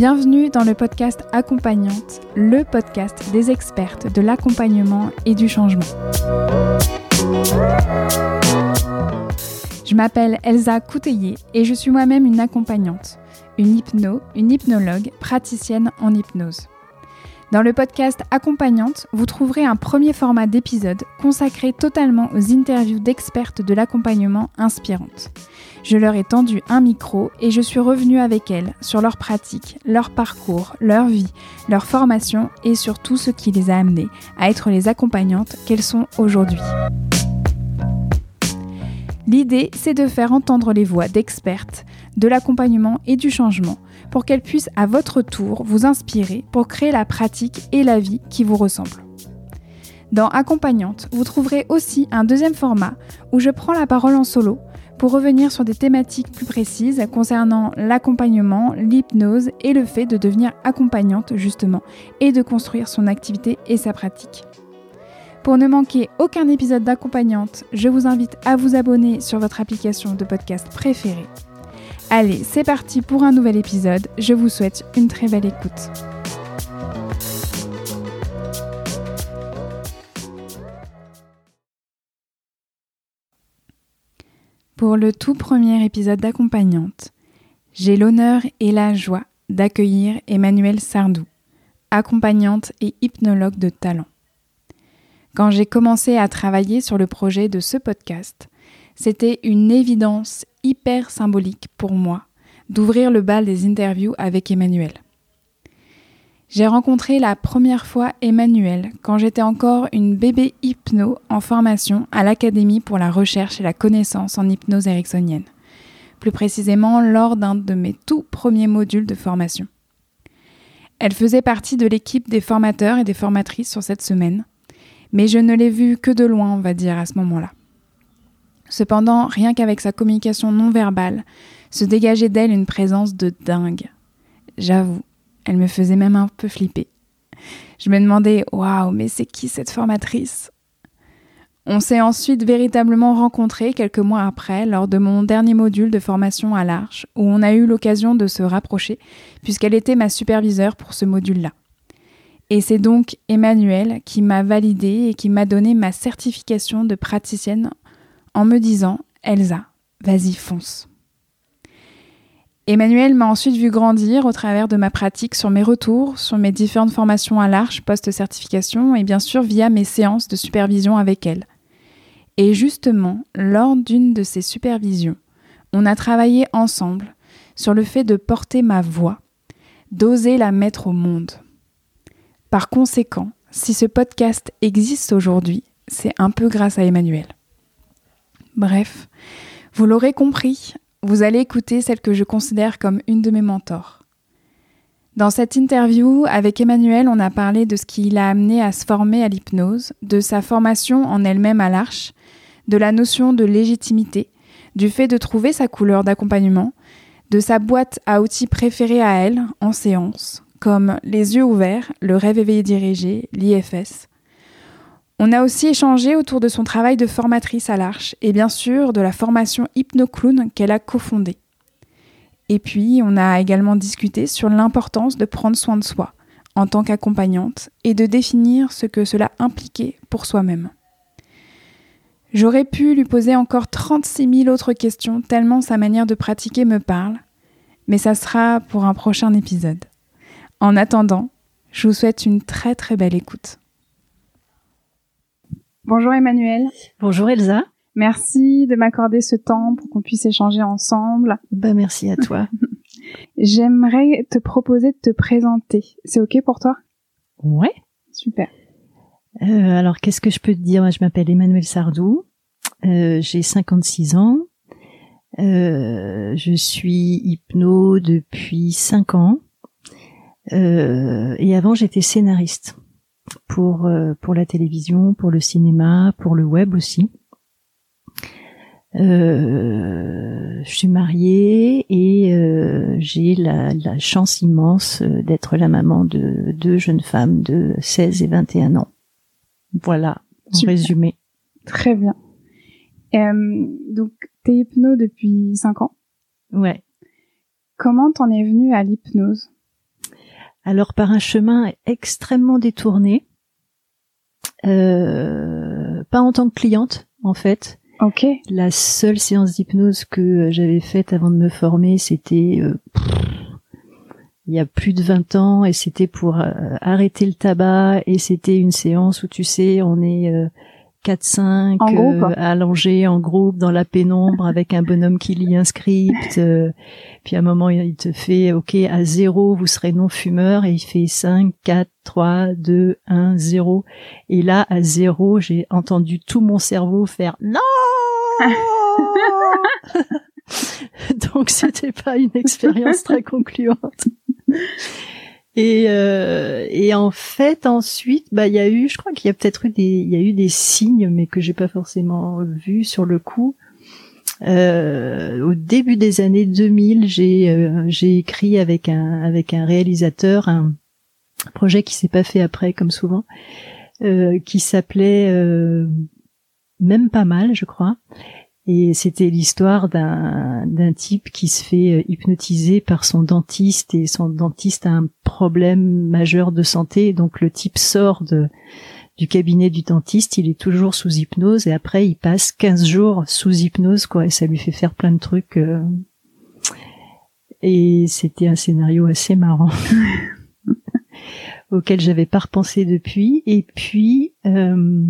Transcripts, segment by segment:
Bienvenue dans le podcast Accompagnante, le podcast des expertes de l'accompagnement et du changement. Je m'appelle Elsa Couteillé et je suis moi-même une accompagnante, une hypno, une hypnologue, praticienne en hypnose. Dans le podcast Accompagnante, vous trouverez un premier format d'épisode consacré totalement aux interviews d'expertes de l'accompagnement inspirantes. Je leur ai tendu un micro et je suis revenue avec elles sur leur pratique, leur parcours, leur vie, leur formation et sur tout ce qui les a amenées à être les accompagnantes qu'elles sont aujourd'hui. L'idée, c'est de faire entendre les voix d'expertes, de l'accompagnement et du changement pour qu'elles puissent à votre tour vous inspirer pour créer la pratique et la vie qui vous ressemblent. Dans Accompagnante, vous trouverez aussi un deuxième format où je prends la parole en solo pour revenir sur des thématiques plus précises concernant l'accompagnement, l'hypnose et le fait de devenir accompagnante justement et de construire son activité et sa pratique. Pour ne manquer aucun épisode d'accompagnante, je vous invite à vous abonner sur votre application de podcast préférée. Allez, c'est parti pour un nouvel épisode. Je vous souhaite une très belle écoute. Pour le tout premier épisode d'accompagnante, j'ai l'honneur et la joie d'accueillir Emmanuelle Sardou, accompagnante et hypnologue de talent. Quand j'ai commencé à travailler sur le projet de ce podcast, c'était une évidence hyper symbolique pour moi d'ouvrir le bal des interviews avec Emmanuel. J'ai rencontré la première fois Emmanuel quand j'étais encore une bébé hypno en formation à l'Académie pour la recherche et la connaissance en hypnose ericksonienne, plus précisément lors d'un de mes tout premiers modules de formation. Elle faisait partie de l'équipe des formateurs et des formatrices sur cette semaine, mais je ne l'ai vue que de loin, on va dire, à ce moment-là. Cependant, rien qu'avec sa communication non verbale, se dégageait d'elle une présence de dingue. J'avoue, elle me faisait même un peu flipper. Je me demandais, waouh, mais c'est qui cette formatrice? On s'est ensuite véritablement rencontrés quelques mois après, lors de mon dernier module de formation à l'Arche, où on a eu l'occasion de se rapprocher, puisqu'elle était ma superviseure pour ce module-là. Et c'est donc Emmanuel qui m'a validée et qui m'a donné ma certification de praticienne en me disant Elsa, vas-y, fonce. Emmanuel m'a ensuite vu grandir au travers de ma pratique sur mes retours, sur mes différentes formations à l'Arche post-certification et bien sûr via mes séances de supervision avec elle. Et justement, lors d'une de ces supervisions, on a travaillé ensemble sur le fait de porter ma voix, d'oser la mettre au monde. Par conséquent, si ce podcast existe aujourd'hui, c'est un peu grâce à Emmanuel. Bref, vous l'aurez compris, vous allez écouter celle que je considère comme une de mes mentors. Dans cette interview avec Emmanuel, on a parlé de ce qui l'a amené à se former à l'hypnose, de sa formation en elle-même à l'arche, de la notion de légitimité, du fait de trouver sa couleur d'accompagnement, de sa boîte à outils préférée à elle en séance, comme les yeux ouverts, le rêve éveillé dirigé, l'IFS. On a aussi échangé autour de son travail de formatrice à l'Arche et bien sûr de la formation HypnoClown qu'elle a cofondée. Et puis, on a également discuté sur l'importance de prendre soin de soi en tant qu'accompagnante et de définir ce que cela impliquait pour soi-même. J'aurais pu lui poser encore 36 000 autres questions tellement sa manière de pratiquer me parle, mais ça sera pour un prochain épisode. En attendant, je vous souhaite une très très belle écoute. Bonjour Emmanuel. Bonjour Elsa. Merci de m'accorder ce temps pour qu'on puisse échanger ensemble. Bah merci à toi. J'aimerais te proposer de te présenter. C'est ok pour toi? Ouais. Super. Euh, alors qu'est-ce que je peux te dire? Moi, je m'appelle Emmanuel Sardou. Euh, j'ai 56 ans. Euh, je suis hypno depuis 5 ans. et avant, j'étais scénariste pour euh, pour la télévision, pour le cinéma, pour le web aussi. Euh, je suis mariée et euh, j'ai la, la, chance immense d'être la maman de deux jeunes femmes de 16 et 21 ans. Voilà, en résumé. Très bien. Euh, donc, t'es hypno depuis 5 ans Ouais. Comment t'en es venue à l'hypnose? Alors par un chemin extrêmement détourné, euh, pas en tant que cliente en fait. Ok. La seule séance d'hypnose que j'avais faite avant de me former, c'était euh, il y a plus de 20 ans et c'était pour euh, arrêter le tabac et c'était une séance où tu sais on est 4-5 euh, allongés en groupe dans la pénombre avec un bonhomme qui lit un script. Euh, puis à un moment, il te fait, OK, à zéro, vous serez non-fumeur. Et il fait 5, 4, 3, 2, 1, 0. Et là, à zéro, j'ai entendu tout mon cerveau faire non Donc c'était pas une expérience très concluante. Et, euh, et en fait, ensuite, bah, il y a eu, je crois qu'il y a peut-être eu des, il y a eu des signes, mais que j'ai pas forcément vus sur le coup. Euh, au début des années 2000, j'ai euh, j'ai écrit avec un avec un réalisateur un projet qui s'est pas fait après, comme souvent, euh, qui s'appelait euh, même pas mal, je crois, et c'était l'histoire d'un d'un type qui se fait euh, hypnotiser par son dentiste et son dentiste a un problème majeur de santé. Donc le type sort de du cabinet du dentiste, il est toujours sous hypnose et après il passe 15 jours sous hypnose quoi et ça lui fait faire plein de trucs. Euh. Et c'était un scénario assez marrant auquel j'avais pas repensé depuis. Et puis euh,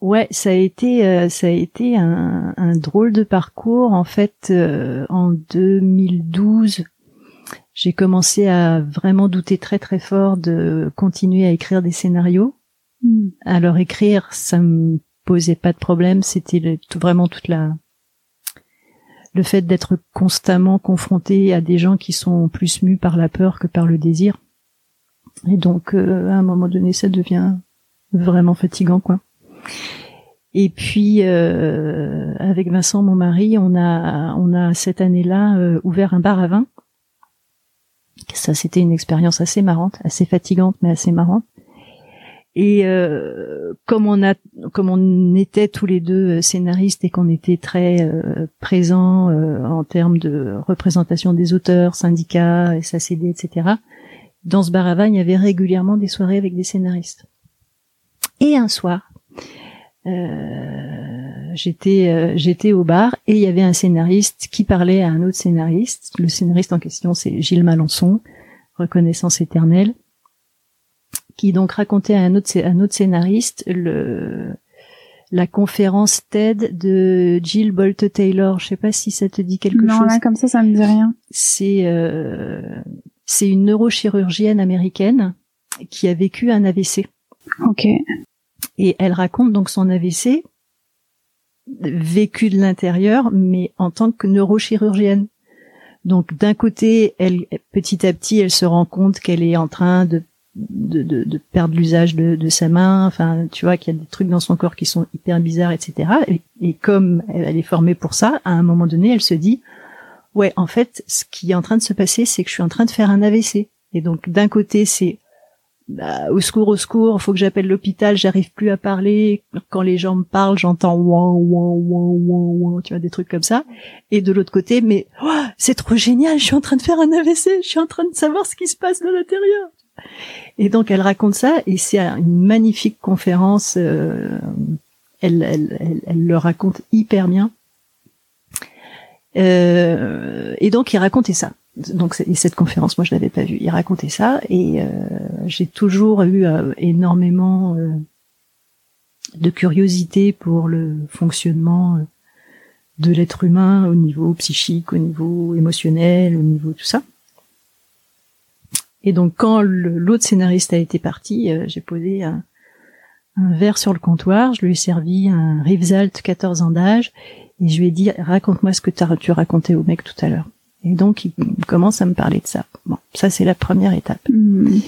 Ouais, ça a été euh, ça a été un, un, drôle de parcours. En fait, euh, en 2012, j'ai commencé à vraiment douter très très fort de continuer à écrire des scénarios. Hmm. Alors écrire, ça me posait pas de problème. C'était vraiment toute la le fait d'être constamment confronté à des gens qui sont plus mus par la peur que par le désir. Et donc, euh, à un moment donné, ça devient vraiment fatigant, quoi. Et puis euh, avec Vincent, mon mari, on a on a cette année-là euh, ouvert un bar à vin. Ça, c'était une expérience assez marrante, assez fatigante, mais assez marrante. Et euh, comme on a, comme on était tous les deux scénaristes et qu'on était très euh, présents euh, en termes de représentation des auteurs, syndicats, SACD, etc. Dans ce bar à vin, il y avait régulièrement des soirées avec des scénaristes. Et un soir, euh, j'étais euh, j'étais au bar et il y avait un scénariste qui parlait à un autre scénariste. Le scénariste en question, c'est Gilles Malençon, Reconnaissance éternelle, qui donc racontait à un autre un autre scénariste le la conférence TED de Jill Bolt Taylor. Je sais pas si ça te dit quelque chose. Non, là comme ça, ça me dit rien. C'est euh, c'est une neurochirurgienne américaine qui a vécu un AVC. Ok. Et elle raconte donc son AVC vécu de l'intérieur, mais en tant que neurochirurgienne. Donc d'un côté, elle petit à petit, elle se rend compte qu'elle est en train de de, perdre l'usage de, de, sa main, enfin tu vois qu'il y a des trucs dans son corps qui sont hyper bizarres, etc. Et, comme elle, est formée pour ça, à un moment donné, elle se dit ouais en fait ce qui est en train de se passer, c'est que je suis en train de faire un AVC. Et donc d'un côté c'est bah, au secours, au secours, faut que j'appelle l'hôpital, j'arrive plus à parler. Quand les gens me parlent, j'entends ouin, ouin, ouin, ouin, ouin, tu vois, des trucs comme ça. Et de l'autre côté, mais oh, c'est trop génial, je suis en train de faire un AVC, je suis en train de savoir ce qui se passe de l'intérieur. Et donc elle raconte ça, et c'est une magnifique conférence. Euh, elle, elle, elle, elle, le raconte hyper bien. Euh, et donc il racontait ça donc et cette conférence, moi je l'avais pas vue. Il racontait ça et euh, j'ai toujours eu euh, énormément euh, de curiosité pour le fonctionnement de l'être humain au niveau psychique, au niveau émotionnel, au niveau tout ça. Et donc quand l'autre scénariste a été parti, j'ai posé un, verre sur le comptoir, je lui ai servi un Rivesalt 14 ans d'âge et je lui ai dit raconte-moi ce que tu racontais au mec tout à l'heure. Et donc, il commence à me parler de ça. Bon, ça, c'est la première étape. Hmm.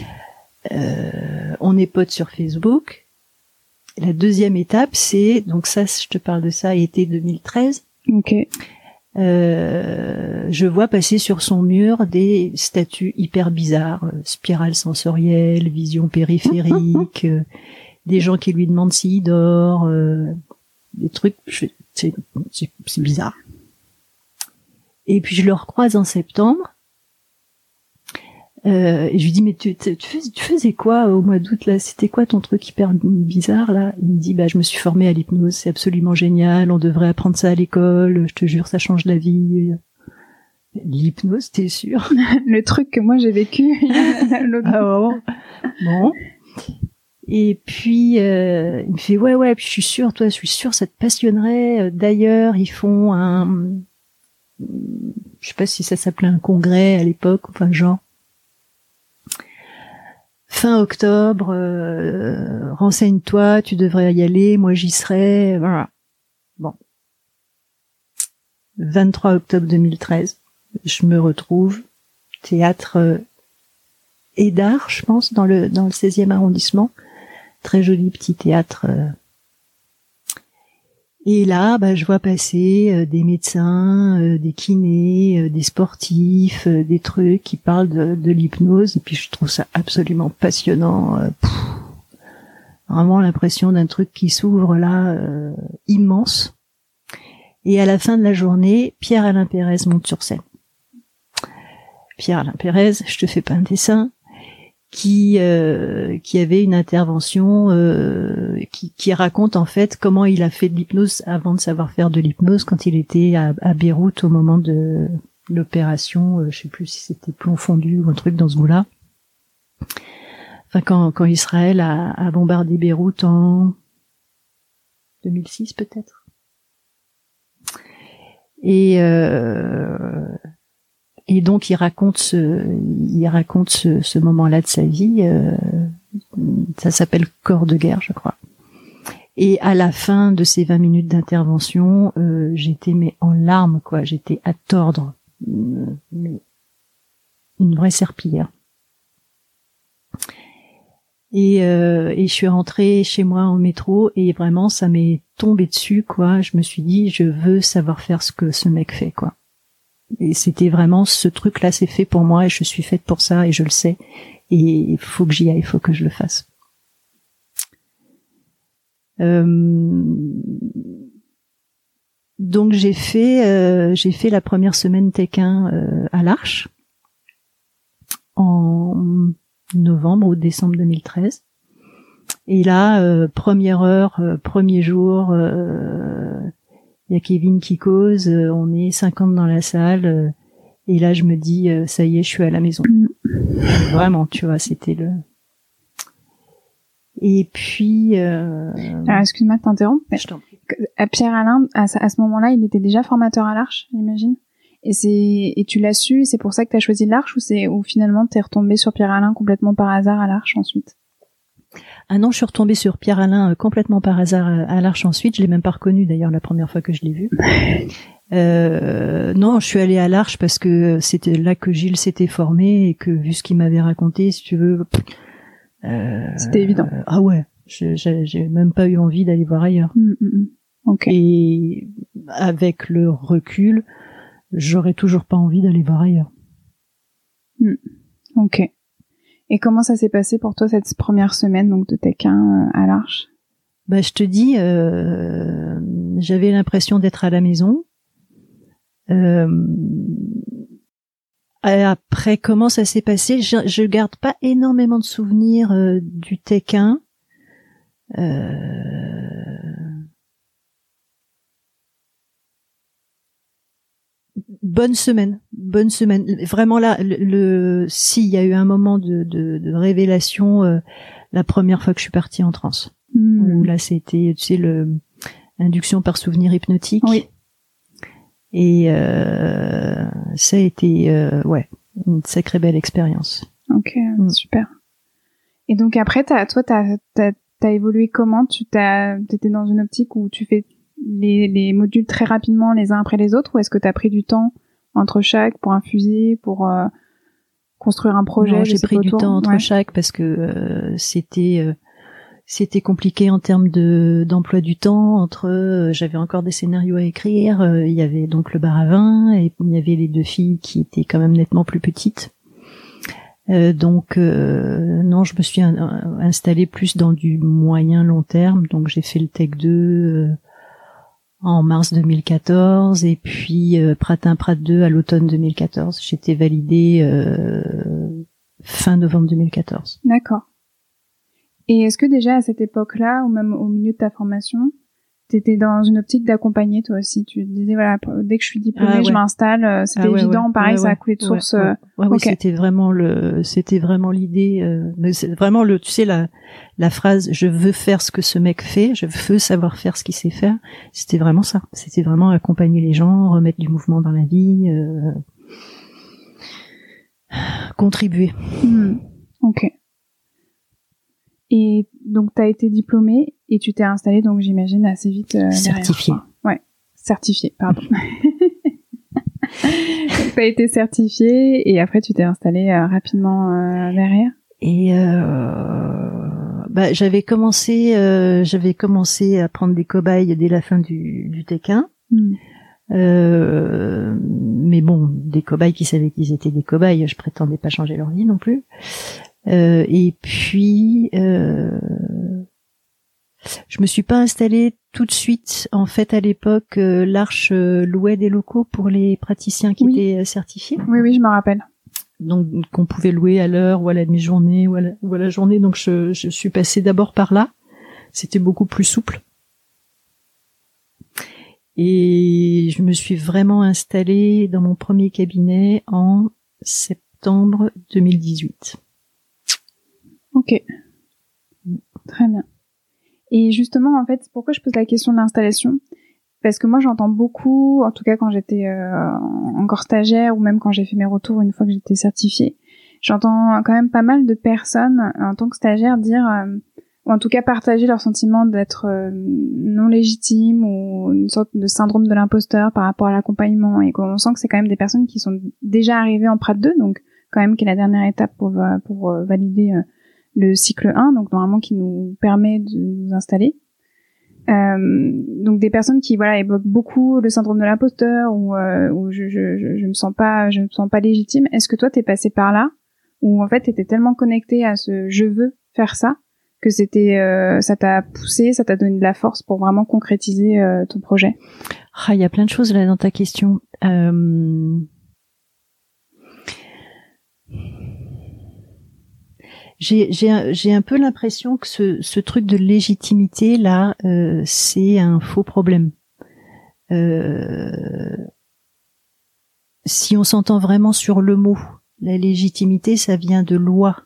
Euh, on est potes sur Facebook. La deuxième étape, c'est, donc ça, je te parle de ça, été 2013. Ok. Euh, je vois passer sur son mur des statues hyper bizarres, euh, spirale sensorielle, vision périphérique, euh, des gens qui lui demandent s'il dort, euh, des trucs, c'est bizarre. Et puis je le recroise en septembre. Euh, et je lui dis mais tu, tu, faisais, quoi au mois d'août là? C'était quoi ton truc hyper bizarre là? Il me dit bah je me suis formé à l'hypnose, c'est absolument génial, on devrait apprendre ça à l'école, je te jure ça change la vie. L'hypnose, t'es sûr Le truc que moi j'ai vécu. ah bon. Et puis euh, il me fait ouais ouais, puis je suis sûr, toi je suis sûr ça te passionnerait. D'ailleurs ils font un je sais pas si ça s'appelait un congrès à l'époque, enfin genre fin octobre, euh, renseigne-toi, tu devrais y aller, moi j'y serai, voilà. Bon. 23 octobre 2013, je me retrouve théâtre euh, Édard, je pense, dans le dans le 16e arrondissement. Très joli petit théâtre euh, et là, bah, je vois passer euh, des médecins, euh, des kinés, euh, des sportifs, des trucs qui parlent de, l'hypnose. Et puis je trouve ça absolument passionnant. vraiment l'impression d'un truc qui s'ouvre là, immense. Et à la fin de la journée, Pierre-Alain Pérez monte sur scène. Pierre-Alain Pérez, je te fais pas un dessin, qui euh, qui avait une intervention euh, qui, qui, raconte en fait comment il a fait de l'hypnose avant de savoir faire de l'hypnose quand il était à, à Beyrouth au moment de l'opération euh, je sais plus si c'était plomb fondu ou un truc dans ce goût-là. Enfin quand quand Israël a, a bombardé Beyrouth en 2006 peut-être. Et euh, et donc il raconte ce, il raconte ce, moment-là de sa vie. Euh, ça s'appelle Corps de guerre, je crois. Et à la fin de ces 20 minutes d'intervention, euh, j'étais mais en larmes, quoi. J'étais à tordre, une, une vraie serpillière. Et, euh, et je suis rentrée chez moi en métro et vraiment ça m'est tombé dessus, quoi. Je me suis dit, je veux savoir faire ce que ce mec fait, quoi. Et c'était vraiment ce truc-là, c'est fait pour moi et je suis faite pour ça et je le sais. Et il faut que j'y aille, il faut que je le fasse. Euh, donc j'ai fait euh, j'ai fait la première semaine Tekken euh, à l'Arche en novembre ou décembre 2013. Et là, première heure, premier jour, il y a Kevin qui cause, euh, on est 50 dans la salle, euh, et là je me dis, euh, ça y est, je suis à la maison. Mm. Vraiment, tu vois, c'était le... Et puis... Euh... excuse-moi de t'interrompre. Pierre Alain, à, ce moment-là, il était déjà formateur à l'Arche, j'imagine. Et c'est et tu l'as su, c'est pour ça que tu as choisi l'Arche ou c'est ou finalement t'es retombé sur Pierre Alain complètement par hasard à l'Arche ensuite? Ah non, je suis retombée sur Pierre Alain euh, complètement par hasard euh, à l'Arche ensuite. Je l'ai même pas reconnu d'ailleurs la première fois que je l'ai vu. Euh, non, je suis allée à l'Arche parce que c'était là que Gilles s'était formé et que vu ce qu'il m'avait raconté, si tu veux, euh, c'était évident. ah ouais, j'ai même pas eu envie d'aller voir ailleurs. Mm, mm, mm. Et avec le recul, j'aurais toujours pas envie d'aller voir ailleurs. Ok. Et comment ça s'est passé pour toi cette première semaine donc de Tech 1 à l'Arche? Bah, je te dis, euh, j'avais l'impression d'être à la maison. Euh, après, comment ça s'est passé? Je, je garde pas énormément de souvenirs euh, du 1. Bonne semaine, bonne semaine. Vraiment là, le, s'il y a eu un moment de, de, de révélation, euh, la première fois que je suis partie en transe, hmm. où là c'était, tu sais, le induction par souvenir hypnotique. Oui. Et euh, ça a été, euh, ouais, une sacrée belle expérience. Ok, hmm. super. Et donc après, as, toi, t'as as, évolué comment? Tu t'as, étais dans une optique où tu fais les, les, modules très rapidement les uns après les autres ou est-ce que tu as pris du temps entre chaque pour infuser, pour euh, construire un projet J'ai pris du temps entre chaque parce que euh, c'était euh, c'était compliqué en termes de d'emploi du temps. Entre j'avais encore des scénarios à écrire, il y avait donc le bar à vin et il y avait les deux filles qui étaient quand même nettement plus petites. donc non, je me suis installée plus dans du moyen long terme. Donc j'ai fait le Tech 2 en mars 2014 et puis euh, Pratin Prat 2 à l'automne 2014. J'étais validée euh, fin novembre 2014. D'accord. Et est-ce que déjà à cette époque-là, ou même au milieu de ta formation, T'étais dans une optique d'accompagner toi aussi. Tu disais voilà, dès que je suis diplômée, ah je m'installe. Euh, c'était ah évident, pareil, ça a coulé de source. Euh, oui, c'était vraiment le, c'était vraiment l'idée. Euh, c'est vraiment le, tu sais la, la phrase "je veux faire ce que ce mec fait, je veux savoir faire ce qu'il sait faire". C'était vraiment ça. C'était vraiment accompagner les gens, remettre du mouvement dans la vie, euh, contribuer. Hmm. Ok. Et donc, tu as été diplômée et tu t'es installée, donc j'imagine, assez vite. Euh, certifiée. Ouais, certifiée, pardon. tu as été certifiée et après, tu t'es installée euh, rapidement euh, derrière. Et bah, j'avais commencé, j'avais commencé à prendre des cobayes dès la fin du, du Tequin. Hmm. mais bon, des cobayes qui savaient qu'ils étaient des cobayes, je prétendais pas changer leur vie non plus. Euh, et puis, euh, je me suis pas installée tout de suite. En fait, à l'époque, euh, l'Arche euh, louait des locaux pour les praticiens qui étaient certifiés. Oui, oui, je me rappelle. Donc, qu'on pouvait louer à l'heure ou à la demi-journée ou, ou, à la journée. Donc, je, je suis passée d'abord par là. C'était beaucoup plus souple. Et je me suis vraiment installée dans mon premier cabinet en septembre 2018. Ok. Très bien. Et justement, en fait, pourquoi je pose la question de l'installation? Parce que moi, j'entends beaucoup, en tout cas quand j'étais euh, encore stagiaire ou même quand j'ai fait mes retours une fois que j'étais certifiée, j'entends quand même pas mal de personnes en tant que stagiaire dire, euh, ou en tout cas partager leur sentiment d'être euh, non légitime ou une sorte de syndrome de l'imposteur par rapport à l'accompagnement et qu'on sent que c'est quand même des personnes qui sont déjà arrivées en Prat 2, donc quand même qui est la dernière étape pour, pour valider le cycle 1, donc normalement qui nous permet de nous installer. Euh, donc des personnes qui voilà évoquent beaucoup le syndrome de l'imposteur ou, euh, ou je, je, je, je, me sens pas je me sens pas légitime. Est-ce que toi t'es passé par là ou en fait t'étais tellement connecté à ce je veux faire ça que c'était euh, ça t'a poussé, ça t'a donné de la force pour vraiment concrétiser euh, ton projet? Ah, il y a plein de choses là dans ta question. Euh, j'ai un peu l'impression que ce, ce, truc de légitimité là, euh, c'est un faux problème. Euh, si on s'entend vraiment sur le mot, la légitimité, ça vient de loi.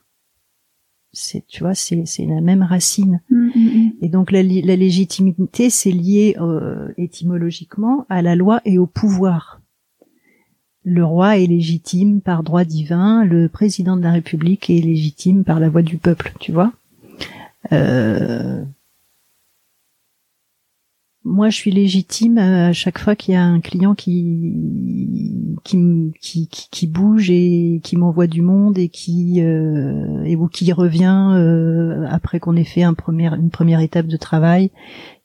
C'est, tu vois, c'est la même racine. Mmh, mmh, mmh. Et donc la, la légitimité, c'est lié euh, étymologiquement à la loi et au pouvoir le roi est légitime par droit divin, le président de la République est légitime par la voix du peuple, tu vois. Euh, moi, je suis légitime à chaque fois qu'il y a un client qui qui, qui, bouge et qui m'envoie du monde et qui euh, et ou qui revient euh, après qu'on ait fait une première étape de travail,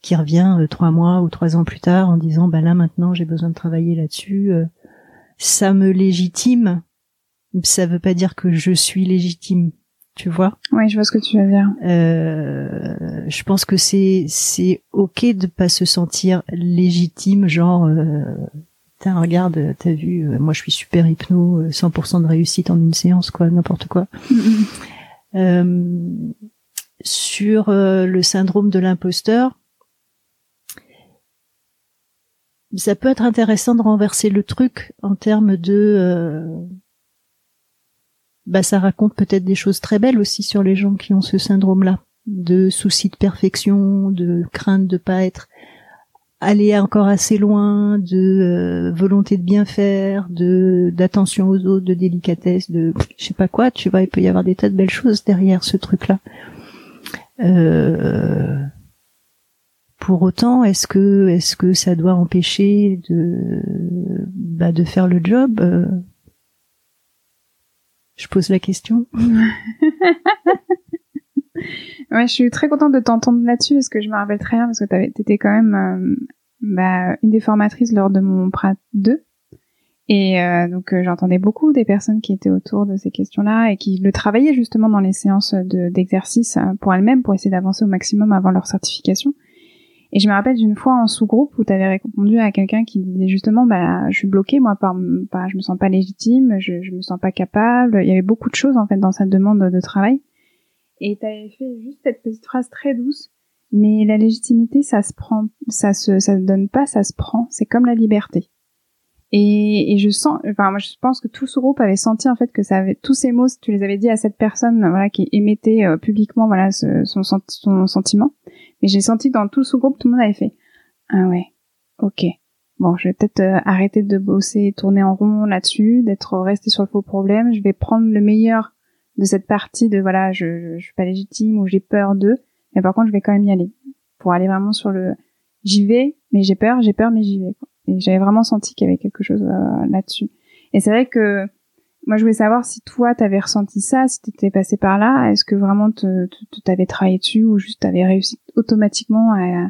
qui revient trois mois ou trois ans plus tard en disant bah là maintenant j'ai besoin de travailler là-dessus ça me légitime. Ça veut pas dire que je suis légitime. tu vois. Oui, je vois ce que tu veux dire. Euh, je pense que c'est c'est ok de pas se sentir légitime, genre. Euh, regarde, t'as vu, euh, moi je suis super hypno, 100% euh, de réussite en une séance, quoi, n'importe quoi. Euh, sur le syndrome de l'imposteur, ça peut être intéressant de renverser le truc en termes de bah ça raconte peut-être des choses très belles aussi sur les gens qui ont ce syndrome-là, de souci de perfection, de crainte de pas être aller encore assez loin, de euh, volonté de bien faire, de d'attention aux autres, de délicatesse, de je sais pas quoi, tu vois, il peut y avoir des tas de belles choses derrière ce truc-là. Euh, pour autant, est-ce que est-ce que ça doit empêcher de bah, de faire le job euh, je pose la question. ouais, je suis très contente de t'entendre là-dessus parce que je me rappelle très bien parce que t'étais quand même euh, bah, une des formatrices lors de mon Prat 2. Et euh, donc j'entendais beaucoup des personnes qui étaient autour de ces questions-là et qui le travaillaient justement dans les séances d'exercice pour elles-mêmes pour essayer d'avancer au maximum avant leur certification. Et je me rappelle d'une fois en sous-groupe où tu répondu à quelqu'un qui disait justement, bah, je suis bloquée, moi, par, par, je me sens pas légitime, je, je me sens pas capable. Il y avait beaucoup de choses, en fait, dans cette demande de travail. Et tu avais fait juste cette petite phrase très douce. Mais la légitimité, ça se prend, ça se, ça se donne pas, ça se prend. C'est comme la liberté. Et, et, je sens, enfin moi je pense que tout ce groupe avait senti en fait que ça avait tous ces mots, tu les avais dit à cette personne, voilà, qui émettait euh, publiquement, voilà, ce, son, sentiment. Mais j'ai senti que dans tout ce groupe, tout le monde avait fait, ah ouais, ok. Bon, je vais peut-être euh, arrêter de bosser, tourner en rond là-dessus, d'être resté sur le faux problème. Je vais prendre le meilleur de cette partie de voilà, je, je, suis pas légitime ou j'ai peur d'eux, mais par contre, je vais quand même y aller pour aller vraiment sur le, j'y vais, mais j'ai peur, j'ai peur, mais j'y vais. Quoi. Et j'avais vraiment senti qu'il y avait quelque chose euh, là-dessus. Et c'est vrai que moi, je voulais savoir si toi, t'avais ressenti ça, si t'étais passé par là. Est-ce que vraiment t'avais travaillé dessus ou juste t'avais réussi automatiquement à,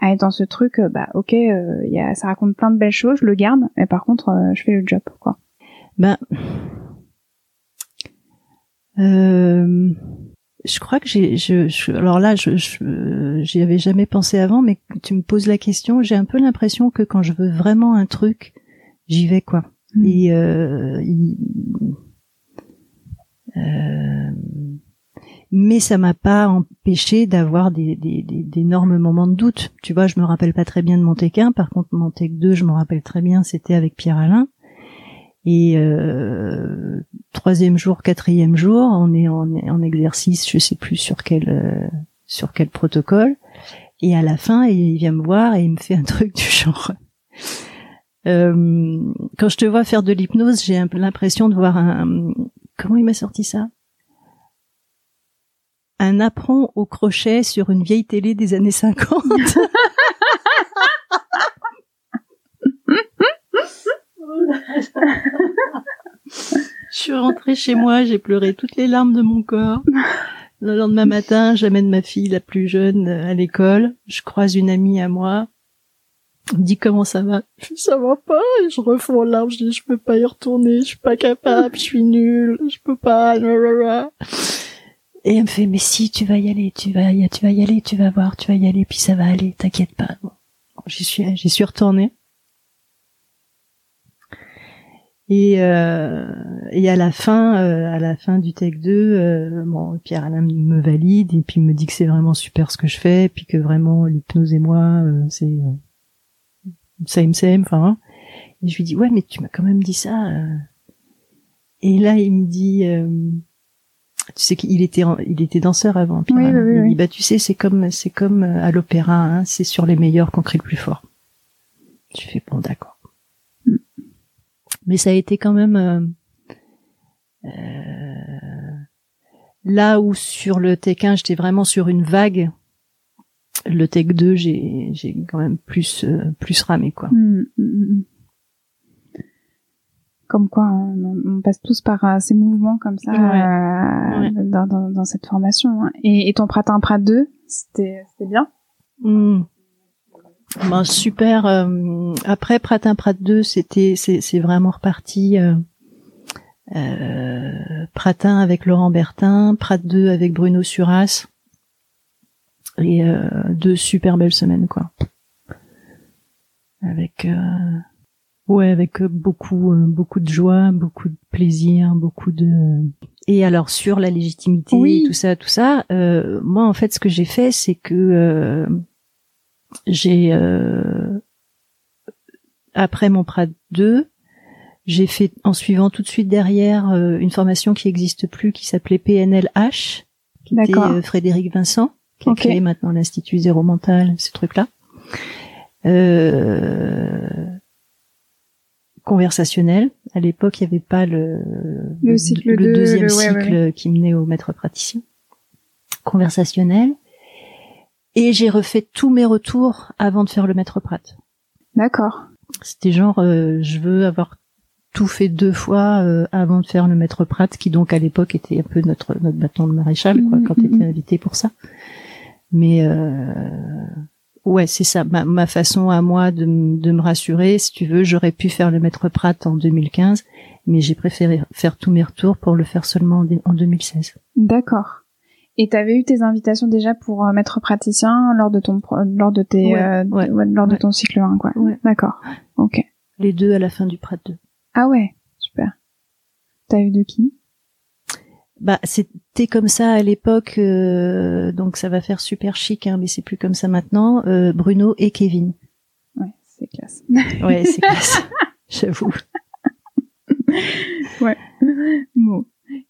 à, être dans ce truc euh, Bah, ok, euh, y a, ça raconte plein de belles choses, je le garde, mais par contre, euh, je fais le job, quoi. Ben, euh, je crois que j'ai, je, alors là, je, je, j'y avais jamais pensé avant, mais tu me poses la question, j'ai un peu l'impression que quand je veux vraiment un truc, j'y vais quoi. Mm. Et euh, euh, mais ça m'a pas empêché d'avoir des, des, d'énormes moments de doute. Tu vois, je me rappelle pas très bien de mon Tech 1, par contre mon Tech 2, je me rappelle très bien, c'était avec Pierre Alain. Et euh, troisième jour, quatrième jour, on est en, en, exercice, je sais plus sur quel euh, sur quel protocole. Et à la fin, il vient me voir et il me fait un truc du genre. Euh, quand je te vois faire de l'hypnose, j'ai l'impression de voir un. Comment il m'a sorti ça? Un apprend au crochet sur une vieille télé des années 50. je suis rentrée chez moi, j'ai pleuré toutes les larmes de mon corps. Le lendemain matin, j'amène ma fille la plus jeune à l'école. Je croise une amie à moi. Elle me dit comment ça va? Je ça va pas. Et je refonds larmes. Je dis je peux pas y retourner. Je suis pas capable. Je suis nulle. Je peux pas. Et elle me fait mais si tu vas y aller, tu vas y, tu vas y aller, tu vas voir, tu vas y aller, puis ça va aller. T'inquiète pas. J'y suis, j'y suis retournée. Et, euh, et à la fin, euh, à la fin du Tech 2, euh, bon, Pierre Alain me valide et puis me dit que c'est vraiment super ce que je fais, puis que vraiment l'hypnose et moi, euh, c'est euh, same same, enfin. Hein. Et je lui dis ouais, mais tu m'as quand même dit ça. Et là, il me dit, tu sais qu'il était, il était danseur avant. Pierre oui, oui, oui, bah tu sais, c'est comme, c'est comme à l'opéra, hein, c'est sur les meilleurs qu'on crie le plus fort. Je fais bon, d'accord mais ça a été quand même euh, euh, là où sur le Tech 1 j'étais vraiment sur une vague le Tech 2 j'ai j'ai quand même plus euh, plus ramé quoi. Mmh, mmh, mmh. comme quoi on, passe tous par ces mouvements comme ça Dans, dans, dans, cette formation hein. et, et ton Pratin Prat 2 c'était c'était bien? Ben, super. Euh, après Pratin Prat 2, c'était c'est vraiment reparti. Euh, euh, Pratin avec Laurent Bertin, Prat 2 avec Bruno Suras. Et euh, deux super belles semaines, quoi. Avec euh, ouais, avec beaucoup beaucoup de joie, beaucoup de plaisir, beaucoup de et alors sur la légitimité, tout ça, tout ça. moi, en fait, ce que j'ai fait, c'est que j'ai après mon Prat 2, j'ai fait en suivant tout de suite derrière euh, une formation qui n'existe plus, qui s'appelait PNLH, qui était euh, Frédéric Vincent, qui a créé maintenant l'Institut Zéro Mental, ce truc-là. Euh, conversationnel. À l'époque, il n'y avait pas le, le, cycle le deuxième cycle qui menait au maître praticien. Conversationnel. Et j'ai refait tous mes retours avant de faire le maître prat. D'accord. C'était genre, je veux avoir tout fait deux fois euh, avant de faire le maître Pratt, qui donc à l'époque était un peu notre notre bâton de maréchal, quoi, quand tu étais mm-hmm. invité pour ça. Mais euh, ouais, c'est ça. Ma, ma, façon à moi de, de me rassurer, si tu veux, j'aurais pu faire le maître Pratt en 2015, mais j'ai préféré faire tous mes retours pour le faire seulement en, 2016. D'accord. Et tu avais eu tes invitations déjà pour euh, maître praticien lors de ton lors de tes lors de ton cycle 1 quoi. D'accord. OK. Les deux à la fin du Prat 2. Ah ouais, super. T'as eu de qui? Bah c'était comme ça à l'époque, euh, donc ça va faire super chic, hein, mais c'est plus comme ça maintenant. Euh, Bruno et Kevin. Ouais, c'est classe. ouais, c'est classe. J'avoue. ouais. Bon.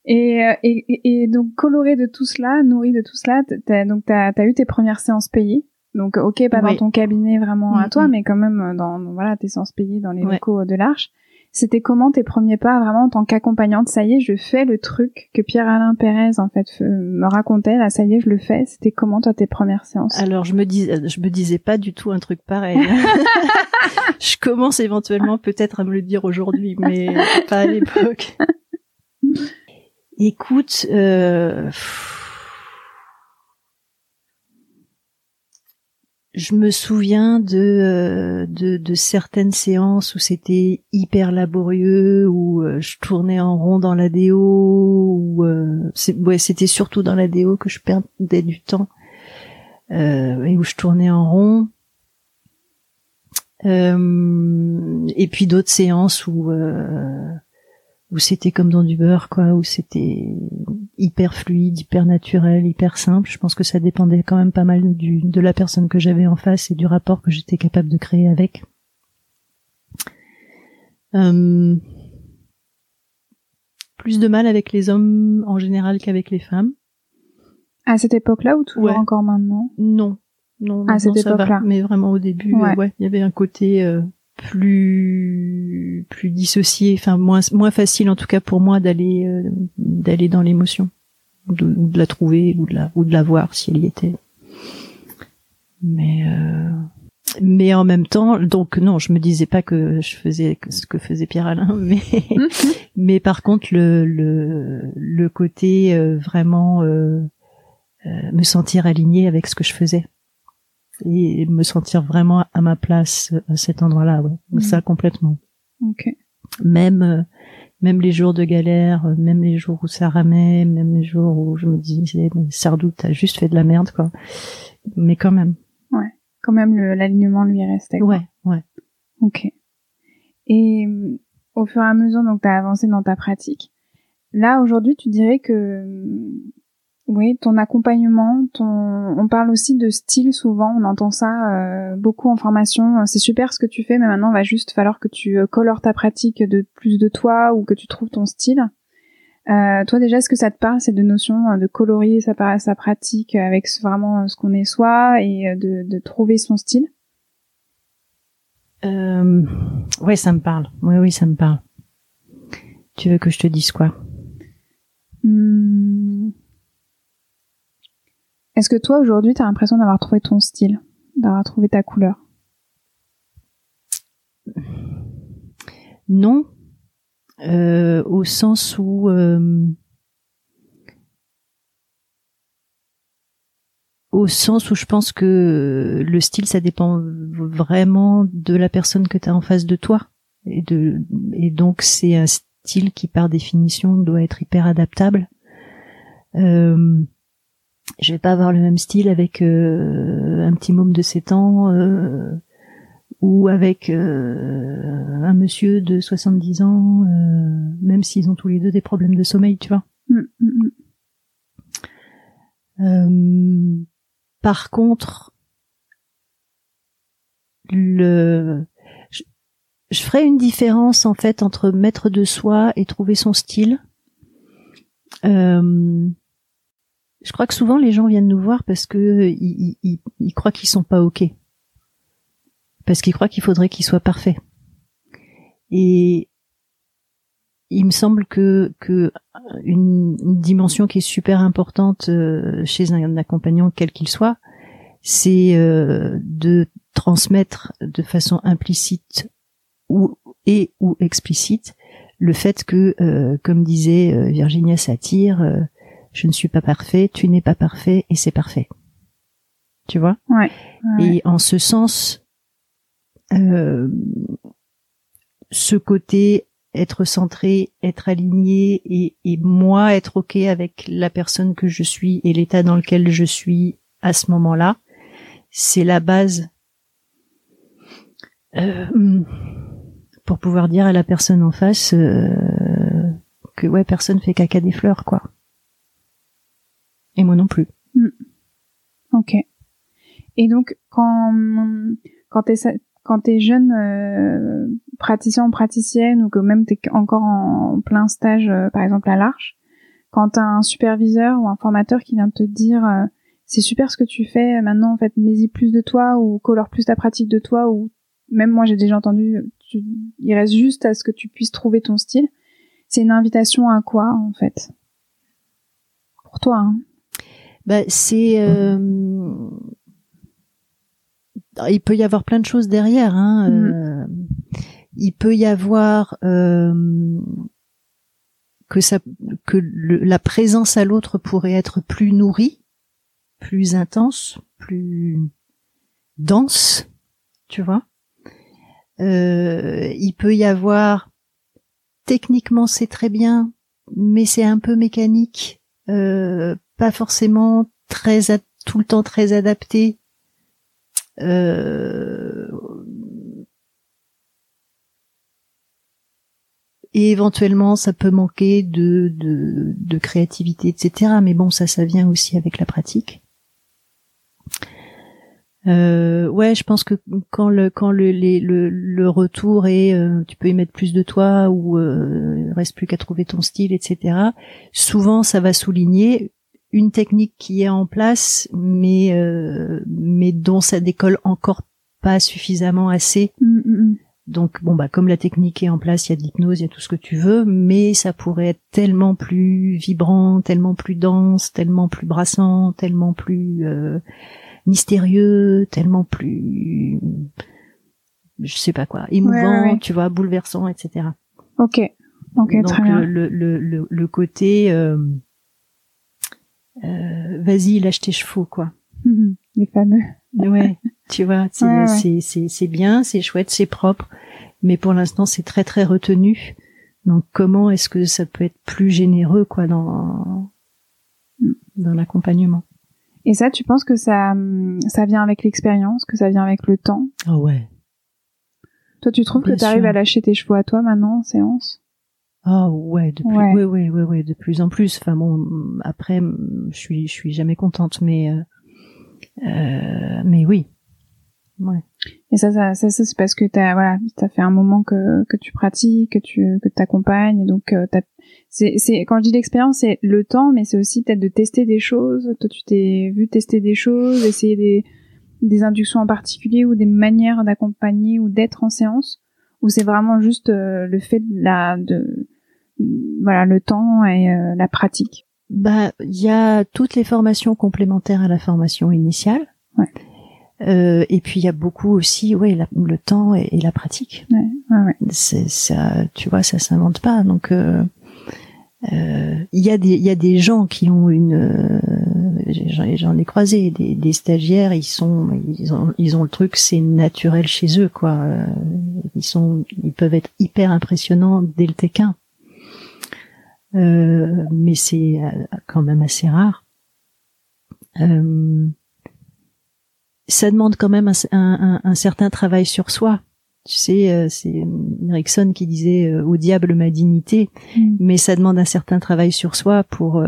Et, euh, et, et, donc coloré de tout cela, nourri de tout cela, t'as, donc t'as as eu tes premières séances payées. Donc ok, pas dans ton cabinet vraiment à toi, mais quand même dans, voilà tes séances payées dans les locaux de l'Arche. C'était comment tes premiers pas vraiment en tant qu'accompagnante? Ça y est, je fais le truc que Pierre-Alain Pérez en fait me racontait. Là, ça y est, je le fais. C'était comment toi tes premières séances? Alors je me disais, je me disais pas du tout un truc pareil. je commence éventuellement peut-être à me le dire aujourd'hui, mais pas à l'époque. Écoute. Euh je me souviens de, euh, de, de certaines séances où c'était hyper laborieux, où euh, je tournais en rond dans la déo, où euh, ouais, c'était surtout dans la déo que je perdais du temps et où je tournais en rond. et puis d'autres séances où où c'était comme dans du beurre, quoi, où c'était hyper fluide, hyper naturel, hyper simple. Je pense que ça dépendait quand même pas mal du, de la personne que j'avais en face et du rapport que j'étais capable de créer avec. Euh, plus de mal avec les hommes en général qu'avec les femmes. À cette époque-là ou toujours encore maintenant? Non, non, à cette époque-là. Mais vraiment au début, ouais. il y avait un côté euh, plus plus dissocié, enfin moins moins facile en tout cas pour moi d'aller euh, d'aller dans l'émotion, de, de la trouver ou de la ou de la voir si elle y était. Mais euh, mais en même temps, donc non, je me disais pas que je faisais ce que faisait Pierre Alain, mais mais par contre le le, le côté euh, vraiment me sentir aligné avec ce que je faisais et me sentir vraiment à ma place à cet endroit-là, ouais. Mhm. Ça complètement. Ok. Même euh, même les jours de galère, euh, même les jours où ça ramait, même les jours où je me disais mais Sardou t'as juste fait de la merde quoi. Mais quand même. Ouais. Quand même l'alignement lui est resté. Ouais, ouais. Ok. Et au fur et à mesure donc t'as avancé dans ta pratique. Là aujourd'hui tu dirais que oui, ton accompagnement, ton... on parle aussi de style souvent, on entend ça euh, beaucoup en formation. C'est super ce que tu fais, mais maintenant il va juste falloir que tu euh, colores ta pratique de plus de toi ou que tu trouves ton style. Euh, toi déjà, est-ce que ça te parle ces deux notions euh, de colorier sa, sa pratique avec vraiment ce qu'on est soi et de, de trouver son style? Euh, Ouais, ça me parle. Oui, oui, ça me parle. Tu veux que je te dise quoi? Hmm. Est-ce que toi aujourd'hui tu as l'impression d'avoir trouvé ton style, d'avoir trouvé ta couleur? Non, euh, au sens où euh, au sens où je pense que le style ça dépend vraiment de la personne que tu as en face de toi. Et donc c'est un style qui par définition doit être hyper adaptable. Euh, je vais pas avoir le même style avec un petit môme de 7 ans ou avec un monsieur de 70 ans, même s'ils ont tous les deux des problèmes de sommeil, tu vois. Mm, mm, mm. par contre, le je ferai une différence en fait entre mettre de soi et trouver son style. Euh, je crois que souvent les gens viennent nous voir parce que ils, ils, croient qu'ils sont pas ok, parce qu'ils croient qu'il faudrait qu'ils soient parfaits. Et il me semble que que une, dimension qui est super importante euh, chez un accompagnant quel qu'il soit, c'est euh, de transmettre de façon implicite ou et ou explicite le fait que, euh, comme disait euh, Virginia Satir, euh, je ne suis pas parfait, tu n'es pas parfait et c'est parfait. Tu vois? Ouais, Et en ce sens, ce côté être centré, être aligné et, et, moi être ok avec la personne que je suis et l'état dans lequel je suis à ce moment-là, c'est la base. Euh, pour pouvoir dire à la personne en face euh, que ouais personne fait caca des fleurs quoi et moi non plus hmm. ok et donc quand quand quand t'es jeune euh, praticien ou praticienne ou que même t'es encore en plein stage euh, par exemple à l'Arche quand t'as un superviseur ou un formateur qui vient te dire c'est super ce que tu fais maintenant en fait mets-y plus de toi ou colore plus ta pratique de toi ou même moi j'ai déjà entendu il reste juste à ce que tu puisses trouver ton style. C'est une invitation à quoi en fait? Pour toi hein bah, c'est euh, il peut y avoir plein de choses derrière. Hein. Mm. Euh, il peut y avoir euh, que ça, que la présence à l'autre pourrait être plus nourrie, plus intense, plus dense, tu vois. Euh, il peut y avoir techniquement c'est très bien, mais c'est un peu mécanique, euh, pas forcément très tout le temps très adapté. Euh, et éventuellement ça peut manquer de, de, de créativité, etc. Mais bon, ça, ça vient aussi avec la pratique. Euh, ouais, je pense que quand le quand le le, le retour est euh, tu peux y mettre plus de toi ou euh, reste plus qu'à trouver ton style, etc. Souvent, ça va souligner une technique qui est en place, mais euh, mais dont ça décolle encore pas suffisamment assez. Mm, mm, mm. Donc bon bah comme la technique est en place, il y a de l'hypnose, il y a tout ce que tu veux, mais ça pourrait être tellement plus vibrant, tellement plus dense, tellement plus brassant, tellement plus euh, mystérieux, tellement plus, je sais pas quoi, émouvant, tu vois, bouleversant, etc. Ok, ok, très bien. Le, le, le, le côté, euh, euh, vas-y, lâche tes chevaux, quoi. Les fameux. Ouais, tu vois, c'est c'est c'est bien, c'est chouette, c'est propre, mais pour l'instant c'est très très retenu. Donc comment est-ce que ça peut être plus généreux, quoi, dans dans l'accompagnement? Et ça, tu penses que ça, ça vient avec l'expérience, que ça vient avec le temps? Ah ouais. Toi, tu trouves que tu arrives à lâcher tes chevaux à toi maintenant en séance? Ah ouais, de plus, ouais. Ouais, ouais, ouais, de plus en plus. Enfin bon, après, je suis, je suis jamais contente, mais, euh, euh, mais oui, ouais. Et ça, ça, ça, c'est parce que t'as, voilà, t'as fait un moment que, que tu pratiques, que tu, que t'accompagnes, donc euh, t'as c'est, c'est quand je dis l'expérience, c'est le temps, mais c'est aussi peut-être de tester des choses. Toi, tu t'es vu tester des choses, essayer des, des inductions en particulier ou des manières d'accompagner ou d'être en séance, ou c'est vraiment juste euh, le fait de la, de, voilà, le temps et euh, la pratique. Bah, il y a toutes les formations complémentaires à la formation initiale. Ouais. Euh, et puis il y a beaucoup aussi, ouais, le temps et, la pratique. Ouais, ouais, C'est ça, tu vois, ça s'invente pas. Donc euh, euh, il y a des il y a des gens qui ont une euh, j'en ai croisé des, des, stagiaires ils sont ils ont ils ont le truc c'est naturel chez eux quoi euh, ils sont ils peuvent être hyper impressionnants dès le T1 mais c'est quand même assez rare. ça demande quand même un, certain travail sur soi. Tu sais, c'est Erickson qui disait au diable ma dignité, mm. mais ça demande un certain travail sur soi pour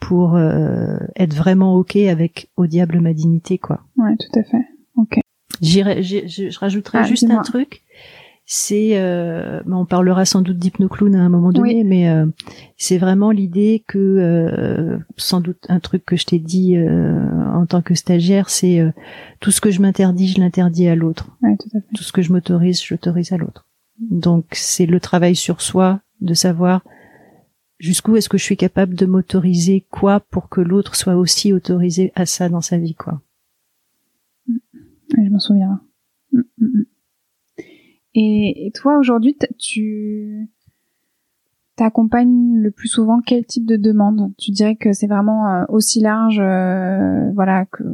pour euh, être vraiment ok avec au diable ma dignité quoi. Ouais, tout à fait. Ok. J'irai, je rajouterai ah, juste un truc. C'est, euh, on parlera sans doute d'hypnoclown à un moment donné, mais euh, c'est vraiment l'idée que, euh, sans doute un truc que je t'ai dit en tant que stagiaire, c'est tout ce que je m'interdis, je l'interdis à l'autre. Tout, à fait. tout ce que je m'autorise, je l'autorise à l'autre. Donc c'est le travail sur soi de savoir jusqu'où est-ce que je suis capable de m'autoriser quoi pour que l'autre soit aussi autorisé à ça dans sa vie, quoi. je m'en souviens. Mm, mm, Et, toi, aujourd'hui, tu t'accompagnes le plus souvent quel type de demande? Tu dirais que c'est vraiment euh, aussi large, euh, voilà, que,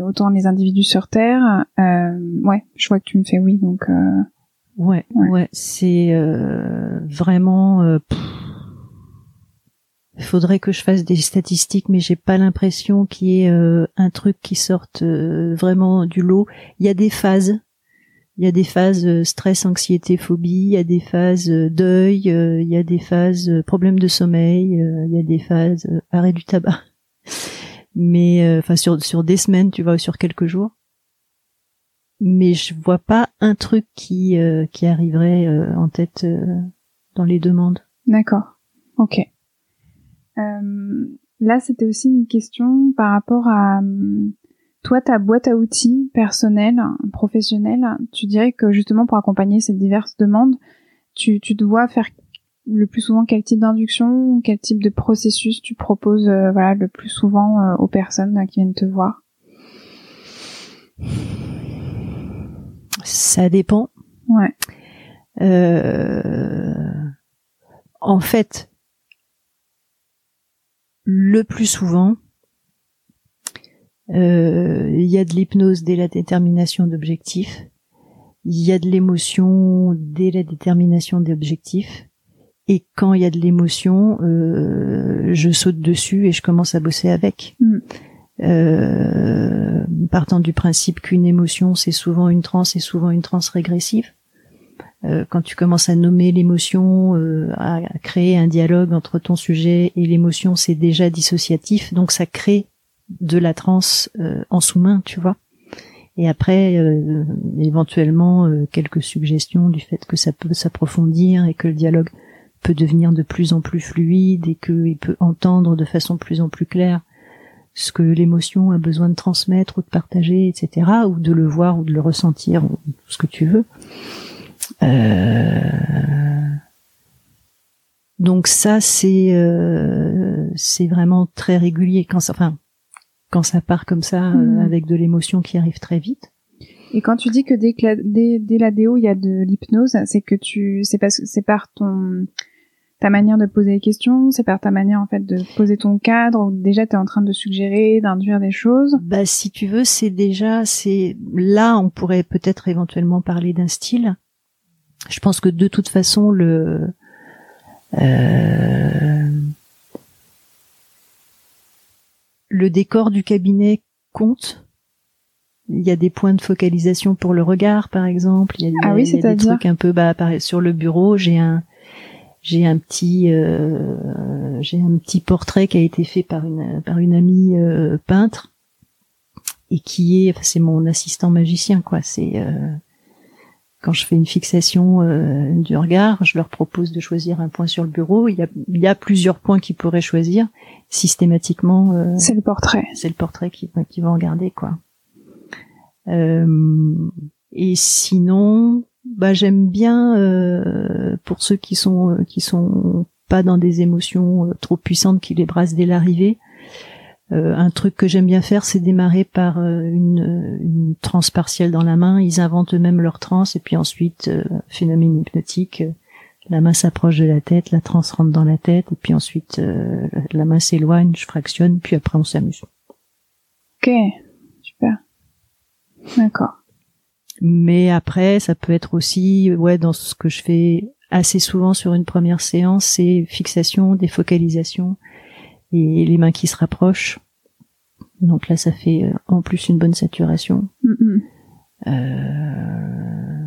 autant les individus sur Terre. Euh, ouais, je vois que tu me fais oui, donc. Ouais, ouais, c'est vraiment. Il faudrait que je fasse des statistiques, mais j'ai pas l'impression qu'il y ait euh, un truc qui sorte euh, vraiment du lot. Il y a des phases. Il y a des phases euh, stress, anxiété, phobie. Il y a des phases deuil. il y a des phases problème de sommeil. il y a des phases arrêt du tabac. Mais enfin sur sur des semaines, tu vois, sur quelques jours. Mais je vois pas un truc qui qui arriverait en tête dans les demandes. D'accord. Ok. Euh, là, c'était aussi une question par rapport à euh, toi, ta boîte à outils personnelle, professionnelle. Tu dirais que justement pour accompagner ces diverses demandes, tu, tu dois faire le plus souvent quel type d'induction, quel type de processus tu proposes, euh, voilà, le plus souvent aux personnes qui viennent te voir? Ça dépend. Ouais. Euh, en fait, le plus souvent, euh, il y a de l'hypnose dès la détermination d'objectifs, il y a de l'émotion dès la détermination d'objectifs, et quand il y a de l'émotion, euh, je saute dessus et je commence à bosser avec. Mm. Euh, partant du principe qu'une émotion, c'est souvent une transe et souvent une transe régressive. Euh, quand tu commences à nommer l'émotion, euh, à, créer un dialogue entre ton sujet et l'émotion, c'est déjà dissociatif, donc ça crée de la transe euh, en sous-main, tu vois. Et après, éventuellement, quelques suggestions du fait que ça peut s'approfondir et que le dialogue peut devenir de plus en plus fluide et qu'il peut entendre de façon plus en plus claire ce que l'émotion a besoin de transmettre ou de partager, etc., ou de le voir ou de le ressentir, ou ce que tu veux. Euh, donc ça c'est euh, c'est vraiment très régulier quand enfin quand ça part comme ça euh, mhm. avec de l'émotion qui arrive très vite. Et quand tu dis que dès, que la, dès, dès la déo il y a de l'hypnose, c'est que tu c'est parce c'est par ton ta manière de poser les questions, c'est par ta manière en fait de poser ton cadre ou déjà tu es en train de suggérer, d'induire des choses? Bah si tu veux, c'est déjà c'est là on pourrait peut-être éventuellement parler d'un style je pense que de toute façon le euh, le décor du cabinet compte? Il y a des points de focalisation pour le regard, par exemple. Il y a, ah oui, il des trucs un peu bah, sur le bureau. J'ai un j'ai un petit euh, j'ai un petit portrait qui a été fait par une par une amie euh, peintre et qui est c'est mon assistant magicien quoi. C'est quand je fais une fixation euh, du regard, je leur propose de choisir un point sur le bureau. Il y a, il y a plusieurs points qu'ils pourraient choisir. Systématiquement, euh, c'est le portrait. C'est le portrait qui, qui vont regarder quoi. Euh, et sinon, bah j'aime bien euh, pour ceux qui sont qui sont pas dans des émotions trop puissantes qui les brassent dès l'arrivée. Euh, un truc que j'aime bien faire, c'est démarrer par euh, une, une transe partielle dans la main. Ils inventent eux-mêmes leur transe et puis ensuite, euh, phénomène hypnotique, la main s'approche de la tête, la transe rentre dans la tête et puis ensuite la main s'éloigne, je fractionne, puis après on s'amuse. Ok, super. D'accord. Mais après, ça peut être aussi, ouais, dans ce que je fais assez souvent sur une première séance, c'est fixation, défocalisation et les mains qui se rapprochent. Donc là, ça fait euh, en plus une bonne saturation. Euh,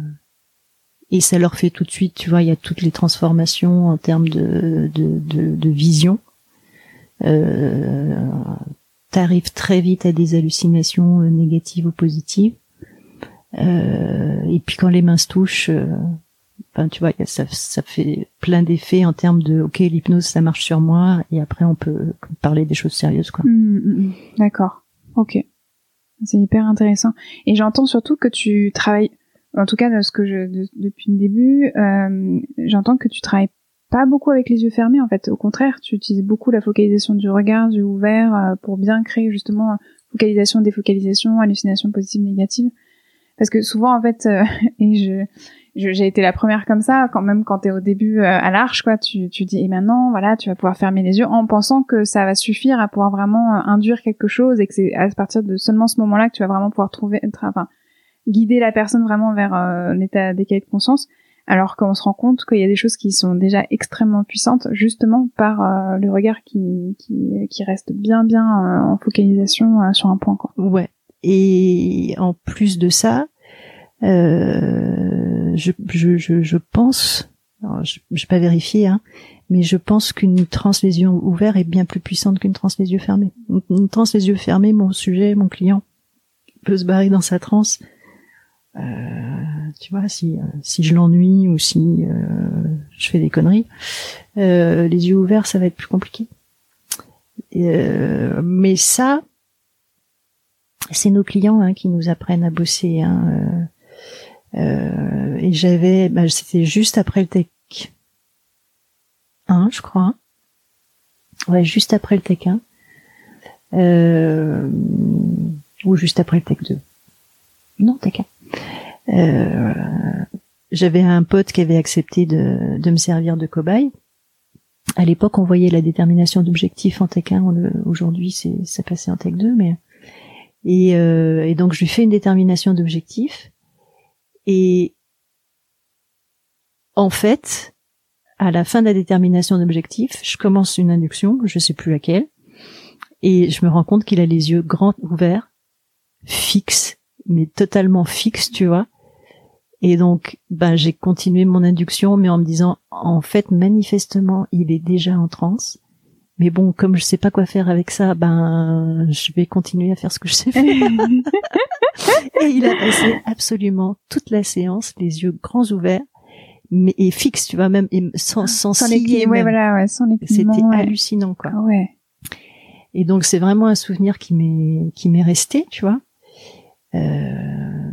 et ça leur fait tout de suite, tu vois, il y a toutes les transformations en termes de, de, de, de vision. Euh, T'arrives très vite à des hallucinations euh, négatives ou positives. Euh, et puis quand les mains se touchent, euh, enfin tu vois, ça, ça fait plein d'effets en termes de ok l'hypnose ça marche sur moi et après on peut parler des choses sérieuses quoi. Mmh, mmh, mmh. D'accord, ok, c'est hyper intéressant. Et j'entends surtout que tu travailles, en tout cas de ce que je depuis le début, euh, j'entends que tu travailles pas beaucoup avec les yeux fermés en fait. Au contraire, tu utilises beaucoup la focalisation du regard, du ouvert euh, pour bien créer justement focalisation, défocalisation, hallucination positive, négative. Parce que souvent en fait, euh, et je j'ai été la première comme ça, quand même quand t'es au début euh, à l'arche, quoi, tu, tu dis et maintenant, voilà, tu vas pouvoir fermer les yeux en pensant que ça va suffire à pouvoir vraiment induire quelque chose et que c'est à partir de seulement ce moment-là que tu vas vraiment pouvoir trouver, enfin, guider la personne vraiment vers un état d'équilibre de conscience alors qu'on se rend compte qu'il y a des choses qui sont déjà extrêmement puissantes justement par euh, le regard qui, qui, qui, reste bien bien euh, en focalisation euh, sur un point quoi. Ouais. Et en plus de ça, je, je, je, je, pense, je n'ai pas vérifié, hein, mais je pense qu'une transe les yeux ouverts est bien plus puissante qu'une transe les yeux fermés. Une transe les yeux fermés, mon sujet, mon client peut se barrer dans sa transe euh, tu vois, si euh, si je l'ennuie ou si euh, je fais des conneries, les yeux ouverts, ça va être plus compliqué. mais ça, c'est nos clients hein, qui nous apprennent à bosser. Hein, et j'avais, bah, c'était juste après le Tech 1, je crois. Ouais, juste après le Tech 1. ou juste après le Tech 2. Non, Tech 1. Euh, j'avais un pote qui avait accepté de, de me servir de cobaye. À l'époque, on voyait la détermination d'objectif en Tech 1. Aujourd'hui, c'est ça passait en Tech 2, mais et, euh, et donc je lui fais une détermination d'objectif. Et en fait, à la fin de la détermination d'objectif, je commence une induction, je sais plus laquelle, et je me rends compte qu'il a les yeux grands ouverts, fixes, mais totalement fixes, tu vois. Et donc, ben, j'ai continué mon induction, mais en me disant, en fait, manifestement, il est déjà en transe. Mais bon, comme je sais pas quoi faire avec ça, ben, je vais continuer à faire ce que je sais faire. et il a passé absolument toute la séance, les yeux grands ouverts, mais et fixe, tu vois, même sans sans, sans les ouais, voilà, ouais, sans C'était hallucinant, quoi. Ouais. Et donc, c'est vraiment un souvenir qui m'est qui m'est resté, tu vois. Euh,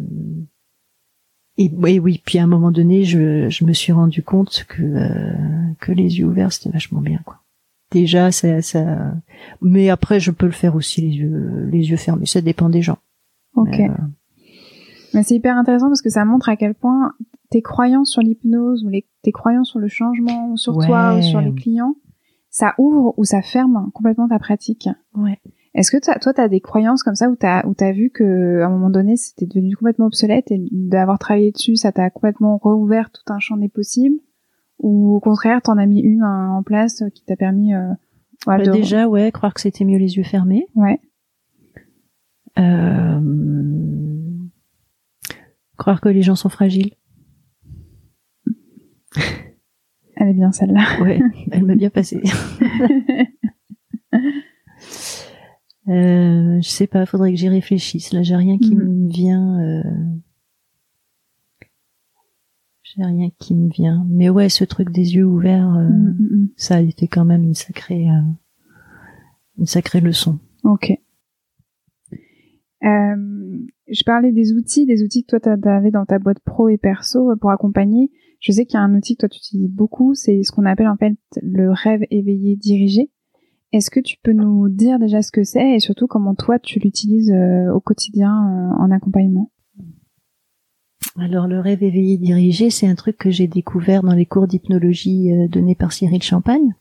et oui, oui. Puis à un moment donné, je, je me suis rendu compte que euh, que les yeux ouverts c'était vachement bien, quoi. Déjà, ça, ça. Mais après, je peux le faire aussi les yeux les yeux fermés. Ça dépend des gens. Ok. Mais, euh, c'est hyper intéressant parce que ça montre à quel point tes croyances sur l'hypnose ou les, tes croyances sur le changement ou sur toi ou sur les clients, ça ouvre ou ça ferme complètement ta pratique. Ouais. Est-ce que toi, tu as des croyances comme ça où tu as vu que à un moment donné, c'était devenu complètement obsolète et d'avoir travaillé dessus, ça t'a complètement rouvert tout un champ des possibles Ou au contraire, t'en as mis une en place qui t'a permis... Euh, bah, Déjà, ouais, croire que c'était mieux les yeux fermés. Ouais. Euh... Croire que les gens sont fragiles. Elle est bien celle-là. Ouais, elle m'a bien passé. Euh, je sais pas, faudrait que j'y réfléchisse. Là, j'ai rien qui mm. me vient. J'ai rien qui me vient. Mais ouais, ce truc des yeux ouverts, euh, mm, mm, ça a été quand même une sacrée, euh, une sacrée leçon. Ok. Euh, je parlais des outils, des outils que toi tu avais dans ta boîte pro et perso pour accompagner. Je sais qu'il y a un outil que toi tu utilises beaucoup, c'est ce qu'on appelle en fait le rêve éveillé dirigé. Est-ce que tu peux nous dire déjà ce que c'est et surtout comment toi tu l'utilises au quotidien en accompagnement? Alors le rêve éveillé dirigé, c'est un truc que j'ai découvert dans les cours d'hypnologie euh, donnés par Cyril Champagne.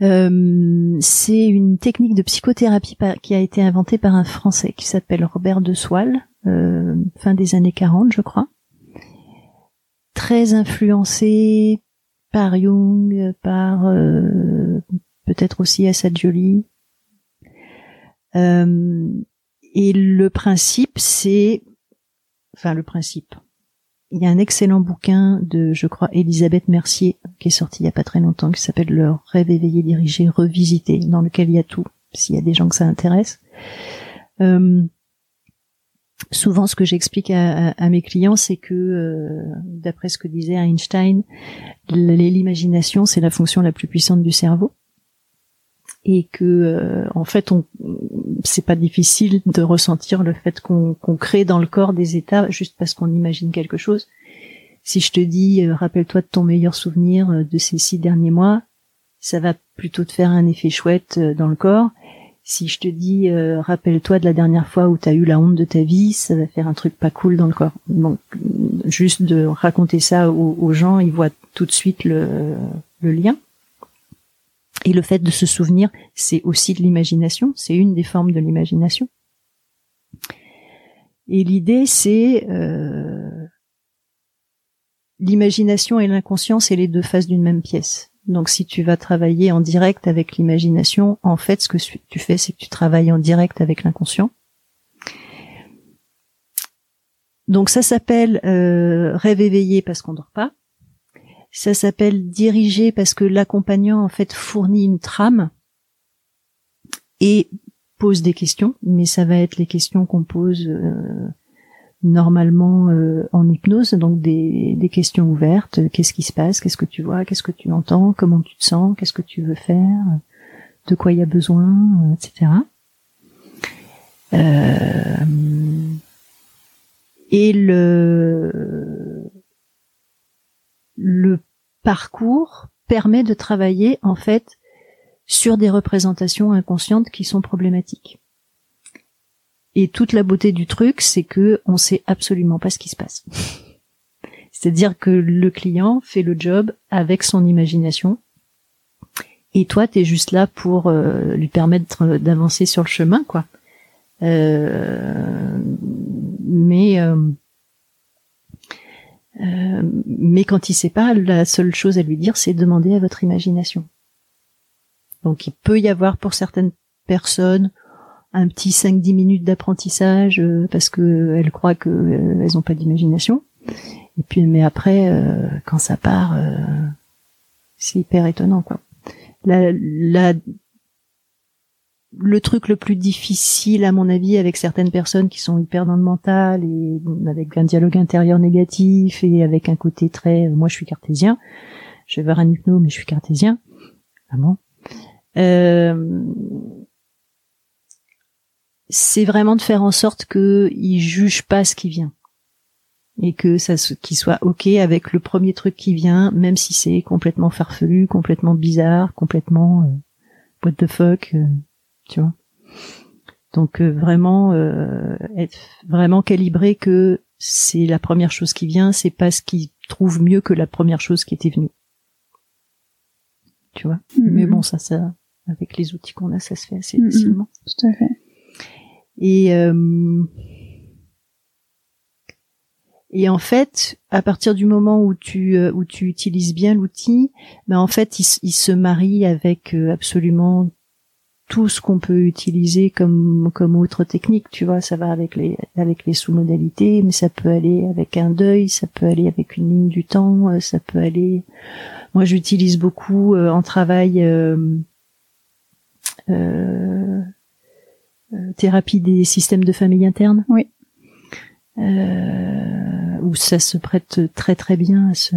c'est une technique de psychothérapie qui a été inventée par un Français qui s'appelle Robert de Soile, fin des années 40 je crois très influencé par Jung, par euh, peut-être aussi Assad Jolie. Euh, et le principe, c'est, enfin le principe. Il y a un excellent bouquin de, je crois, Elisabeth Mercier, qui est sorti il y a pas très longtemps, qui s'appelle Le rêve éveillé, dirigé, revisité, dans lequel il y a tout, s'il y a des gens que ça intéresse. Euh, souvent, ce que j'explique à, mes clients, c'est que, euh, d'après ce que disait Einstein, l'imagination, c'est la fonction la plus puissante du cerveau et que euh, en fait on c'est pas difficile de ressentir le fait qu'on crée dans le corps des états juste parce qu'on imagine quelque chose. Si je te dis euh, rappelle-toi de ton meilleur souvenir euh, de ces six derniers mois ça va plutôt te faire un effet chouette dans le corps. Si je te dis rappelle-toi de la dernière fois où tu as eu la honte de ta vie ça va faire un truc pas cool dans le corps. Donc juste de raconter ça aux, aux gens ils voient tout de suite le, le lien et le fait de se souvenir, c'est aussi de l'imagination, c'est une des formes de l'imagination. Et l'idée, c'est euh, l'imagination et l'inconscient, c'est les deux faces d'une même pièce. Donc si tu vas travailler en direct avec l'imagination, en fait, ce que tu fais, c'est que tu travailles en direct avec l'inconscient. Donc ça s'appelle euh, rêve éveillé parce qu'on dort pas. Ça s'appelle diriger parce que l'accompagnant en fait fournit une trame et pose des questions, mais ça va être les questions qu'on pose euh, normalement euh, en hypnose, donc des, des questions ouvertes. Qu'est-ce qui se passe? Qu'est-ce que tu vois? Qu'est-ce que tu entends? Comment tu te sens? Qu'est-ce que tu veux faire? De quoi il y a besoin? Etc. Euh, et le le parcours permet de travailler en fait sur des représentations inconscientes qui sont problématiques. Et toute la beauté du truc, c'est que on sait absolument pas ce qui se passe. C'est-à-dire que le client fait le job avec son imagination. Et toi, tu es juste là pour euh, lui permettre d'avancer sur le chemin, quoi. Euh, mais euh, euh, mais quand il sait pas, la seule chose à lui dire, c'est demander à votre imagination. Donc il peut y avoir pour certaines personnes un petit 5-10 minutes d'apprentissage euh, parce que elles croient que euh, elles ont pas d'imagination. Et puis mais après, quand ça part, c'est hyper étonnant quoi. La le truc le plus difficile à mon avis avec certaines personnes qui sont hyper dans le mental et avec un dialogue intérieur négatif et avec un côté très moi je suis cartésien. Je vais voir un hypno mais je suis cartésien. Vraiment euh, c'est vraiment de faire en sorte que il juge pas ce qui vient et que ça qu'il soit ok avec le premier truc qui vient même si c'est complètement farfelu complètement bizarre complètement euh, what the fuck euh, tu vois. Donc euh, vraiment euh, être vraiment calibré que c'est la première chose qui vient, c'est pas ce qui trouve mieux que la première chose qui était venue. Tu vois? Mm-hmm. Mais bon, ça, ça, avec les outils qu'on a, ça se fait assez mm-hmm. facilement. Tout à fait. Et euh, et en fait, à partir du moment où tu où tu utilises bien l'outil, ben en fait, il, il, se marie avec absolument tout ce qu'on peut utiliser comme comme autre technique, tu vois, ça va avec les avec les sous-modalités, mais ça peut aller avec un deuil, ça peut aller avec une ligne du temps, euh, ça peut aller. Moi, j'utilise beaucoup euh, en travail euh, euh, thérapie des systèmes de famille interne. Oui. où ça se prête très très bien à ce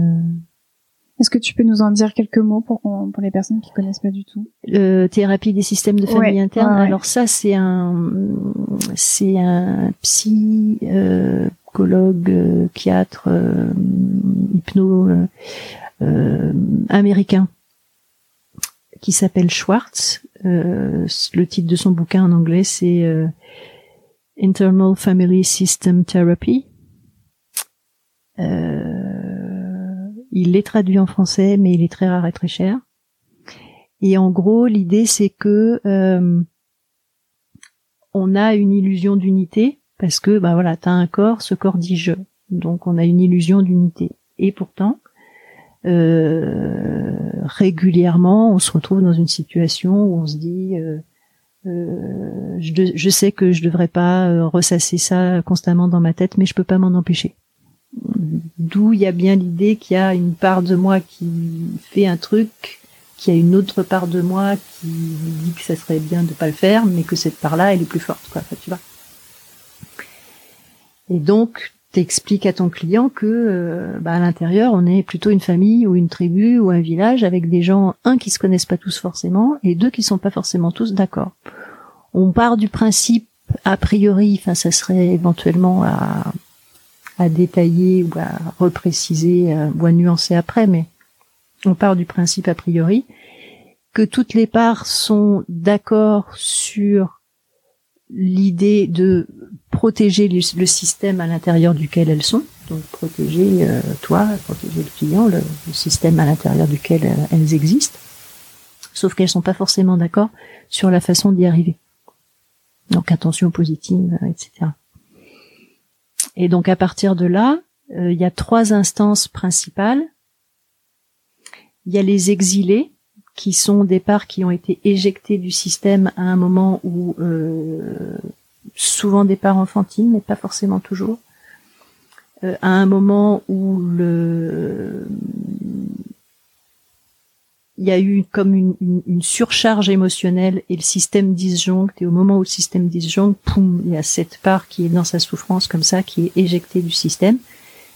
est-ce que tu peux nous en dire quelques mots pour, pour les personnes qui connaissent pas du tout? Euh, Thérapie des systèmes de famille interne. Alors ça, c'est un c'est un psychologue, euh, psychiatre, euh, hypno euh, américain qui s'appelle Schwartz. le titre de son bouquin en anglais, c'est Internal Family System Therapy. Euh, il est traduit en français, mais il est très rare et très cher. Et en gros, l'idée c'est que euh, on a une illusion d'unité parce que bah voilà, t'as un corps, ce corps dit je, donc on a une illusion d'unité. Et pourtant, euh, régulièrement, on se retrouve dans une situation où on se dit, euh, je, je, sais que je devrais pas ressasser ça constamment dans ma tête, mais je peux pas m'en empêcher. D'où il y a bien l'idée qu'il y a une part de moi qui fait un truc, qu'il y a une autre part de moi qui dit que ça serait bien de pas le faire, mais que cette part-là, elle est plus forte, quoi. tu vois. Et donc, t'expliques à ton client que euh, bah, à l'intérieur on est plutôt une famille ou une tribu ou un village avec des gens un qui se connaissent pas tous forcément et deux qui sont pas forcément tous d'accord. On part du principe a priori, enfin ça serait éventuellement à, à détailler ou à repréciser euh, ou à nuancer après, mais on part du principe a priori que toutes les parts sont d'accord sur l'idée de protéger le, système à l'intérieur duquel elles sont, donc protéger euh, toi, protéger le client, le, système à l'intérieur duquel euh, elles existent, sauf qu'elles sont pas forcément d'accord sur la façon d'y arriver. Donc attention positive, euh, etc. Et donc à partir de là, il y a trois instances principales. Il y a les exilés, qui sont des parts qui ont été éjectées du système à un moment où euh, souvent des parts enfantines, mais pas forcément toujours, euh, à un moment où le il y a eu comme une, une, surcharge émotionnelle et le système disjoncte et au moment où le système disjoncte, poum, il y a cette part qui est dans sa souffrance comme ça, qui est éjectée du système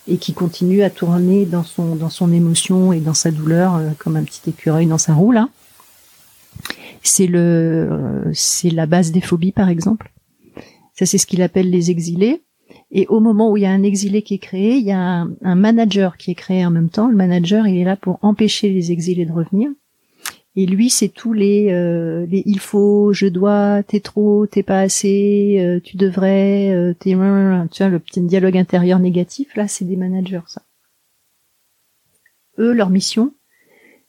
et qui continue à tourner dans son dans son émotion et dans sa douleur euh, comme un petit écureuil dans sa roue là. C'est le euh, c'est la base des phobies par exemple. Ça c'est ce qu'il appelle les exilés. Et au moment où il y a un exilé qui est créé, il y a un, un manager qui est créé en même temps. Le manager il est là pour empêcher les exilés de revenir et lui, c'est tous les, euh, les il faut, je dois, t'es trop, t'es pas assez, euh, tu devrais, euh, t'es, tu vois, le petit dialogue intérieur négatif, là, c'est des managers, ça. Eux, leur mission,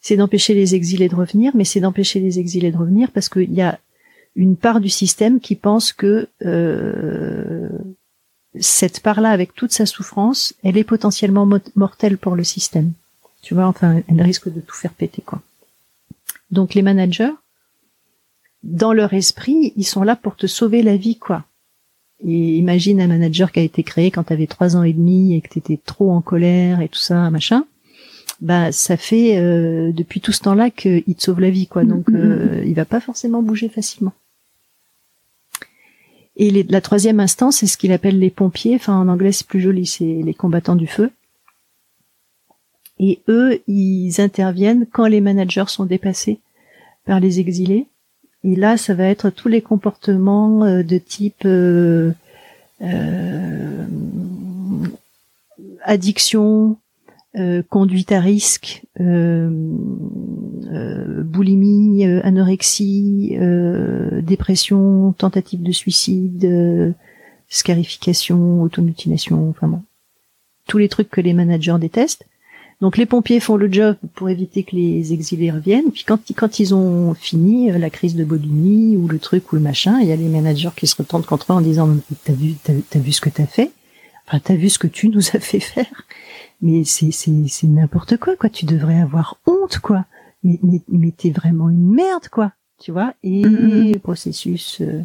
c'est d'empêcher les exilés de revenir, mais c'est d'empêcher les exilés de revenir parce qu'il y a une part du système qui pense que euh, cette part-là, avec toute sa souffrance, elle est potentiellement mortelle pour le système. Tu vois, enfin, elle risque de tout faire péter, quoi. Donc les managers, dans leur esprit, ils sont là pour te sauver la vie, quoi. Et imagine un manager qui a été créé quand tu avais trois ans et demi et que tu étais trop en colère et tout ça, machin. Bah, ça fait euh, depuis tout ce temps-là qu'il te sauve la vie, quoi. Donc, mm-hmm. euh, il va pas forcément bouger facilement. Et la troisième instance, c'est ce qu'il appelle les pompiers. Enfin, en anglais, c'est plus joli, c'est les combattants du feu. Et eux, ils interviennent quand les managers sont dépassés par les exilés. Et là, ça va être tous les comportements euh, de type euh, euh, addiction, conduite à risque, boulimie, anorexie, dépression, tentative de suicide, scarification, automutilation, enfin bon, tous les trucs que les managers détestent. Donc les pompiers font le job pour éviter que les exilés reviennent. Puis quand, quand ils ont fini euh, la crise de boulimie ou le truc ou le machin, il y a les managers qui se retournent contre eux en disant t'as vu t'as, vu ce que t'as fait, enfin t'as vu ce que tu nous as fait faire? Mais c'est c'est c'est n'importe quoi quoi. Tu devrais avoir honte quoi. Mais mais mais t'es vraiment une merde quoi. Tu vois? Et mm-hmm. processus. Euh,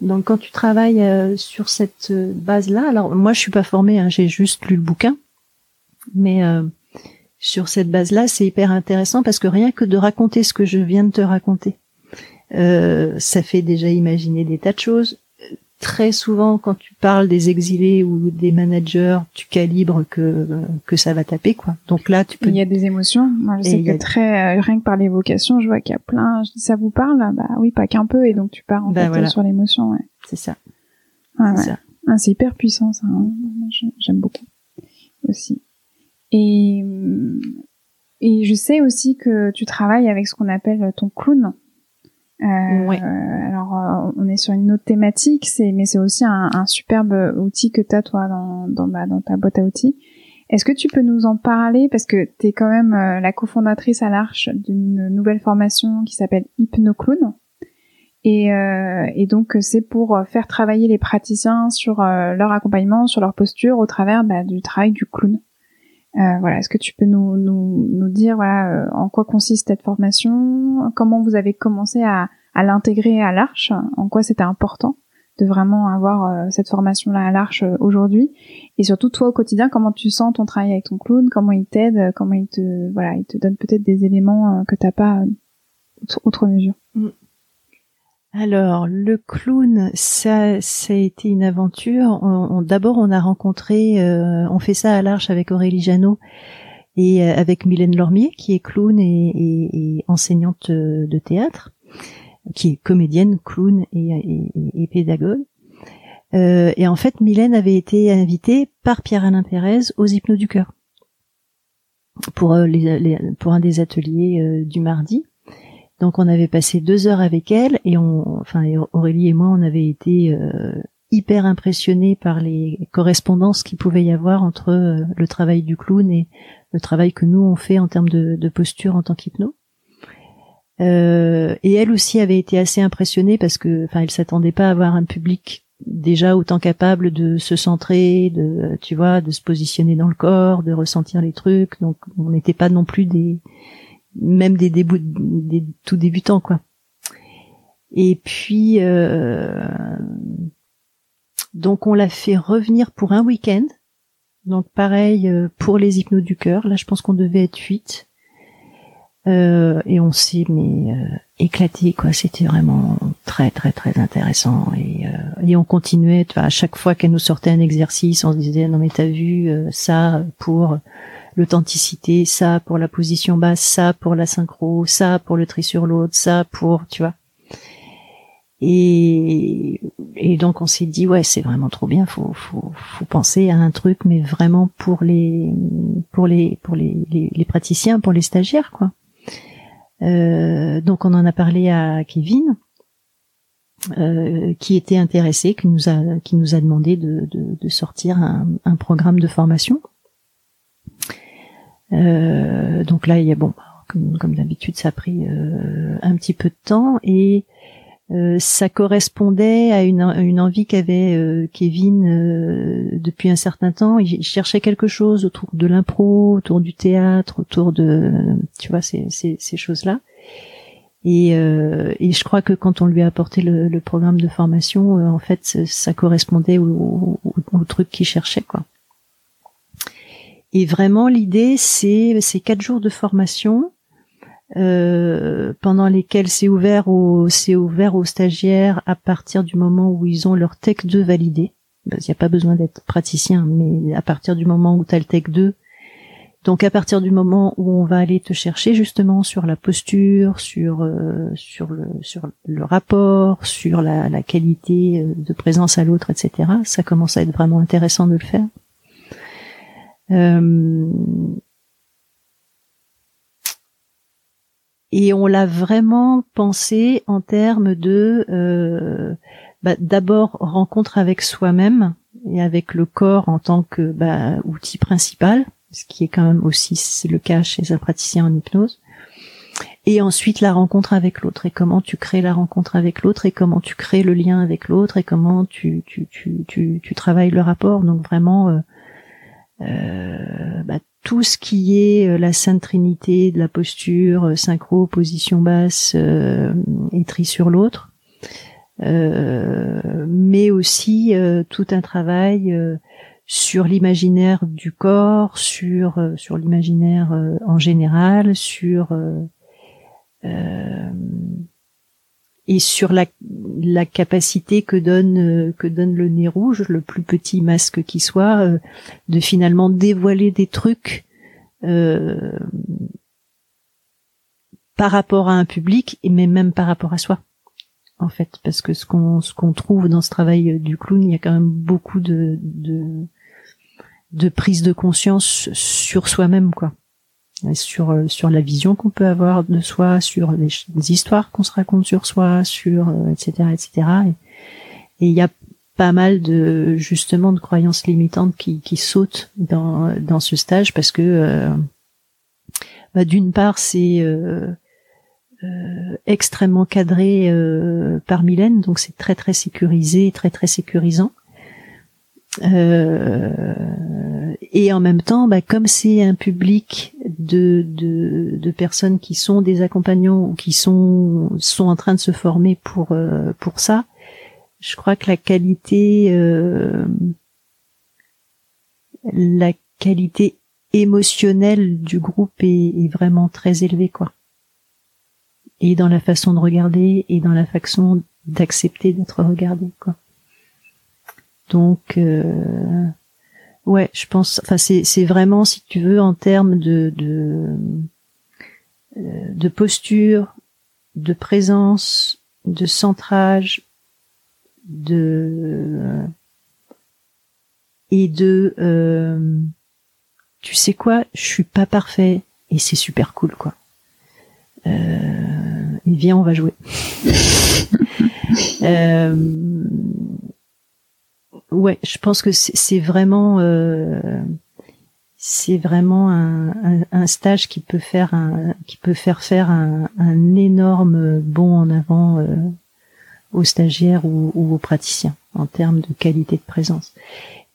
donc quand tu travailles euh, sur cette base-là, alors moi je suis pas formée, hein, j'ai juste lu le bouquin. Mais euh, sur cette base-là, c'est hyper intéressant parce que rien que de raconter ce que je viens de te raconter, euh, ça fait déjà imaginer des tas de choses. Très souvent, quand tu parles des exilés ou des managers, tu calibres que que ça va taper quoi. Donc là, tu peux. Il y a des émotions. Moi, je sais que très euh, rien que par l'évocation, je vois qu'il y a plein. Je dis ça vous parle? Bah oui, pas qu'un peu. Et donc tu pars en bah fait sur l'émotion. Ouais. C'est ça. c'est ah, c'est hyper puissant ça. Hein. J'aime beaucoup aussi. Et, et je sais aussi que tu travailles avec ce qu'on appelle ton clown. Euh, ouais. Alors, on est sur une autre thématique, c'est mais c'est aussi un, un, superbe outil que tu as toi dans dans, bah, dans ta boîte à outils. Est-ce que tu peux nous en parler? Parce que tu es quand même euh, la cofondatrice à l'Arche d'une nouvelle formation qui s'appelle HypnoClown Et, euh, et donc c'est pour faire travailler les praticiens sur leur accompagnement, sur leur posture au travers bah, du travail du clown. voilà, est-ce que tu peux nous, nous, nous dire voilà en quoi consiste cette formation, comment vous avez commencé à, à l'intégrer à l'Arche, en quoi c'était important de vraiment avoir euh, cette formation-là à l'Arche euh, aujourd'hui, et surtout toi au quotidien, comment tu sens ton travail avec ton clown, comment il t'aide, euh, comment il te voilà, il te donne peut-être des éléments que t'as pas autre mesure? Mm. Alors le clown, ça, ça a été une aventure. D'abord, on a rencontré, on fait ça à l'Arche avec Aurélie Janot et avec Mylène Lormier, qui est clown et enseignante de théâtre qui est comédienne, clown et, pédagogue. Euh, et en fait, Mylène avait été invitée par Pierre-Alain Pérez aux Hypnos du cœur pour euh, un des ateliers euh, du mardi. Donc on avait passé deux heures avec elle et enfin Aurélie et moi, on avait été hyper impressionnés par les correspondances qu'il pouvait y avoir entre le travail du clown et le travail que nous on fait en termes de, de posture en tant qu'hypno. Euh, et elle aussi avait été assez impressionnée parce que, enfin, elle s'attendait pas à avoir un public déjà autant capable de se centrer, de, tu vois, de se positionner dans le corps, de ressentir les trucs. Donc, on n'était pas non plus des, même des, des tout débutants, quoi. Et puis, euh, donc, on l'a fait revenir pour un week-end. Donc, pareil euh, pour les hypnos du cœur. Là, je pense qu'on devait être huit. Euh, et on s'est mais euh, éclaté quoi. C'était vraiment très très très intéressant et, euh, et on continuait. À chaque fois qu'elle nous sortait un exercice, on se disait non mais t'as vu ça pour l'authenticité, ça pour la position basse, ça pour la synchro, ça pour le tri sur l'autre, ça pour tu vois. Et, et donc on s'est dit ouais c'est vraiment trop bien, faut, faut, faut penser à un truc mais vraiment pour les pour les pour les, les praticiens, pour les stagiaires quoi. Euh, donc on en a parlé à Kevin, euh, qui était intéressé, qui nous a qui nous a demandé de, de, sortir un, programme de formation. Euh, donc là, il y a bon, comme, comme d'habitude, ça a pris un petit peu de temps et euh, ça correspondait à une, une envie qu'avait euh, Kevin euh, depuis un certain temps. Il, cherchait quelque chose autour de l'impro, autour du théâtre, autour de, tu vois, ces, ces, ces choses-là. Et, et, je crois que quand on lui a apporté le, le programme de formation, en fait, ça correspondait au, au, au truc qu'il cherchait, quoi. Et vraiment, l'idée, c'est ces quatre jours de formation euh, pendant lesquels c'est ouvert aux c'est ouvert aux stagiaires à partir du moment où ils ont leur Tech 2 validé. Il n'y a pas besoin d'être praticien, mais à partir du moment où tu as le Tech 2, donc à partir du moment où on va aller te chercher justement sur la posture, sur euh, sur le sur le rapport, sur la, la qualité euh, de présence à l'autre, etc. Ça commence à être vraiment intéressant de le faire. Euh, et on l'a vraiment pensé en termes de euh, bah, d'abord rencontre avec soi-même et avec le corps en tant que bah, outil principal, ce qui est quand même aussi le cas chez un praticien en hypnose. Et ensuite la rencontre avec l'autre et comment tu crées la rencontre avec l'autre et comment tu crées le lien avec l'autre et comment tu tu, tu, tu, tu travailles le rapport. Donc vraiment euh, euh, bah, tout ce qui est euh, la Sainte Trinité de la posture, euh, synchro, position basse euh, et tri sur l'autre, mais aussi tout un travail sur l'imaginaire du corps, sur sur l'imaginaire en général, sur et sur la, capacité que donne que donne le nez rouge, le plus petit masque qui soit, euh, de finalement dévoiler des trucs euh, par rapport à un public et même par rapport à soi en fait. Parce que ce qu'on ce qu'on trouve dans ce travail du clown il y a quand même beaucoup de de, de prise de conscience sur soi-même quoi sur euh, sur la vision qu'on peut avoir de soi, sur les, histoires qu'on se raconte sur soi, sur etc euh, etc. Et il y a pas mal de justement de croyances limitantes qui, qui sautent dans dans ce stage parce que euh, bah, d'une part c'est extrêmement cadré par Mylène, donc c'est très très sécurisé, très très sécurisant. Euh, et en même temps, bah, comme c'est un public de, de, de, personnes qui sont des accompagnants ou qui sont sont en train de se former pour euh, pour ça, je crois que la qualité euh, la qualité émotionnelle du groupe est, est, vraiment très élevée quoi. Et dans la façon de regarder et dans la façon d'accepter d'être regardé quoi. Donc, euh, ouais, je pense. Enfin, c'est vraiment, si tu veux, en termes de de, euh, de posture, de présence, de centrage, de et de euh, tu sais quoi, je suis pas parfait et c'est super cool quoi. Euh, viens, on va jouer. euh, ouais, je pense que c'est vraiment euh, c'est vraiment un, un, stage qui peut faire un, qui peut faire faire un, un énorme bond en avant euh, aux stagiaires ou, ou, aux praticiens en termes de qualité de présence.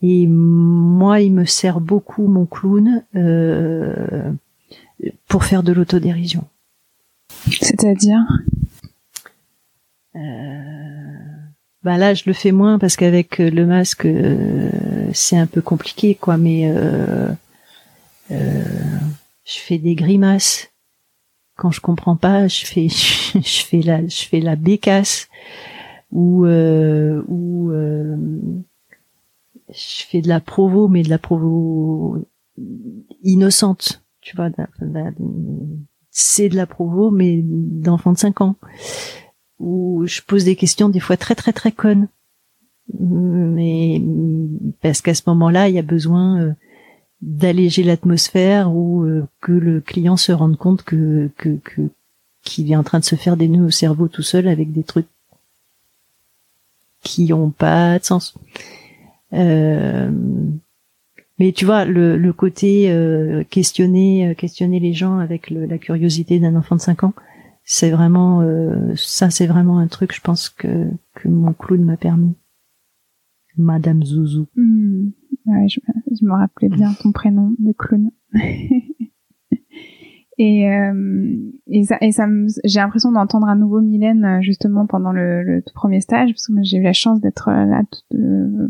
Et moi, il me sert beaucoup mon clown euh, pour faire de l'autodérision. C'est-à-dire? Euh, bah là je le fais moins parce qu'avec euh, le masque euh, c'est un peu compliqué quoi mais euh, euh, je fais des grimaces. Quand je comprends pas je fais je fais la je fais la bécasse ou ou je fais de la provo mais de la provo innocente tu vois c'est de la provo mais d'enfant de 5 ans où je pose des questions des fois très très très connes. Mais parce qu'à ce moment-là, il y a besoin euh, d'alléger l'atmosphère ou euh, que le client se rende compte que que qu'il est en train de se faire des nœuds au cerveau tout seul avec des trucs qui ont pas de sens. Euh, mais tu vois, le, côté questionner, questionner les gens avec la curiosité d'un enfant de 5 ans, c'est vraiment euh, ça c'est vraiment un truc je pense que que mon clown m'a permis. Madame Zouzou. Hmm. ouais, je, je, me rappelais bien ton prénom de clown. Et euh, et ça et ça j'ai l'impression d'entendre à nouveau Mylène euh, justement pendant le, le tout premier stage parce que j'ai eu la chance d'être là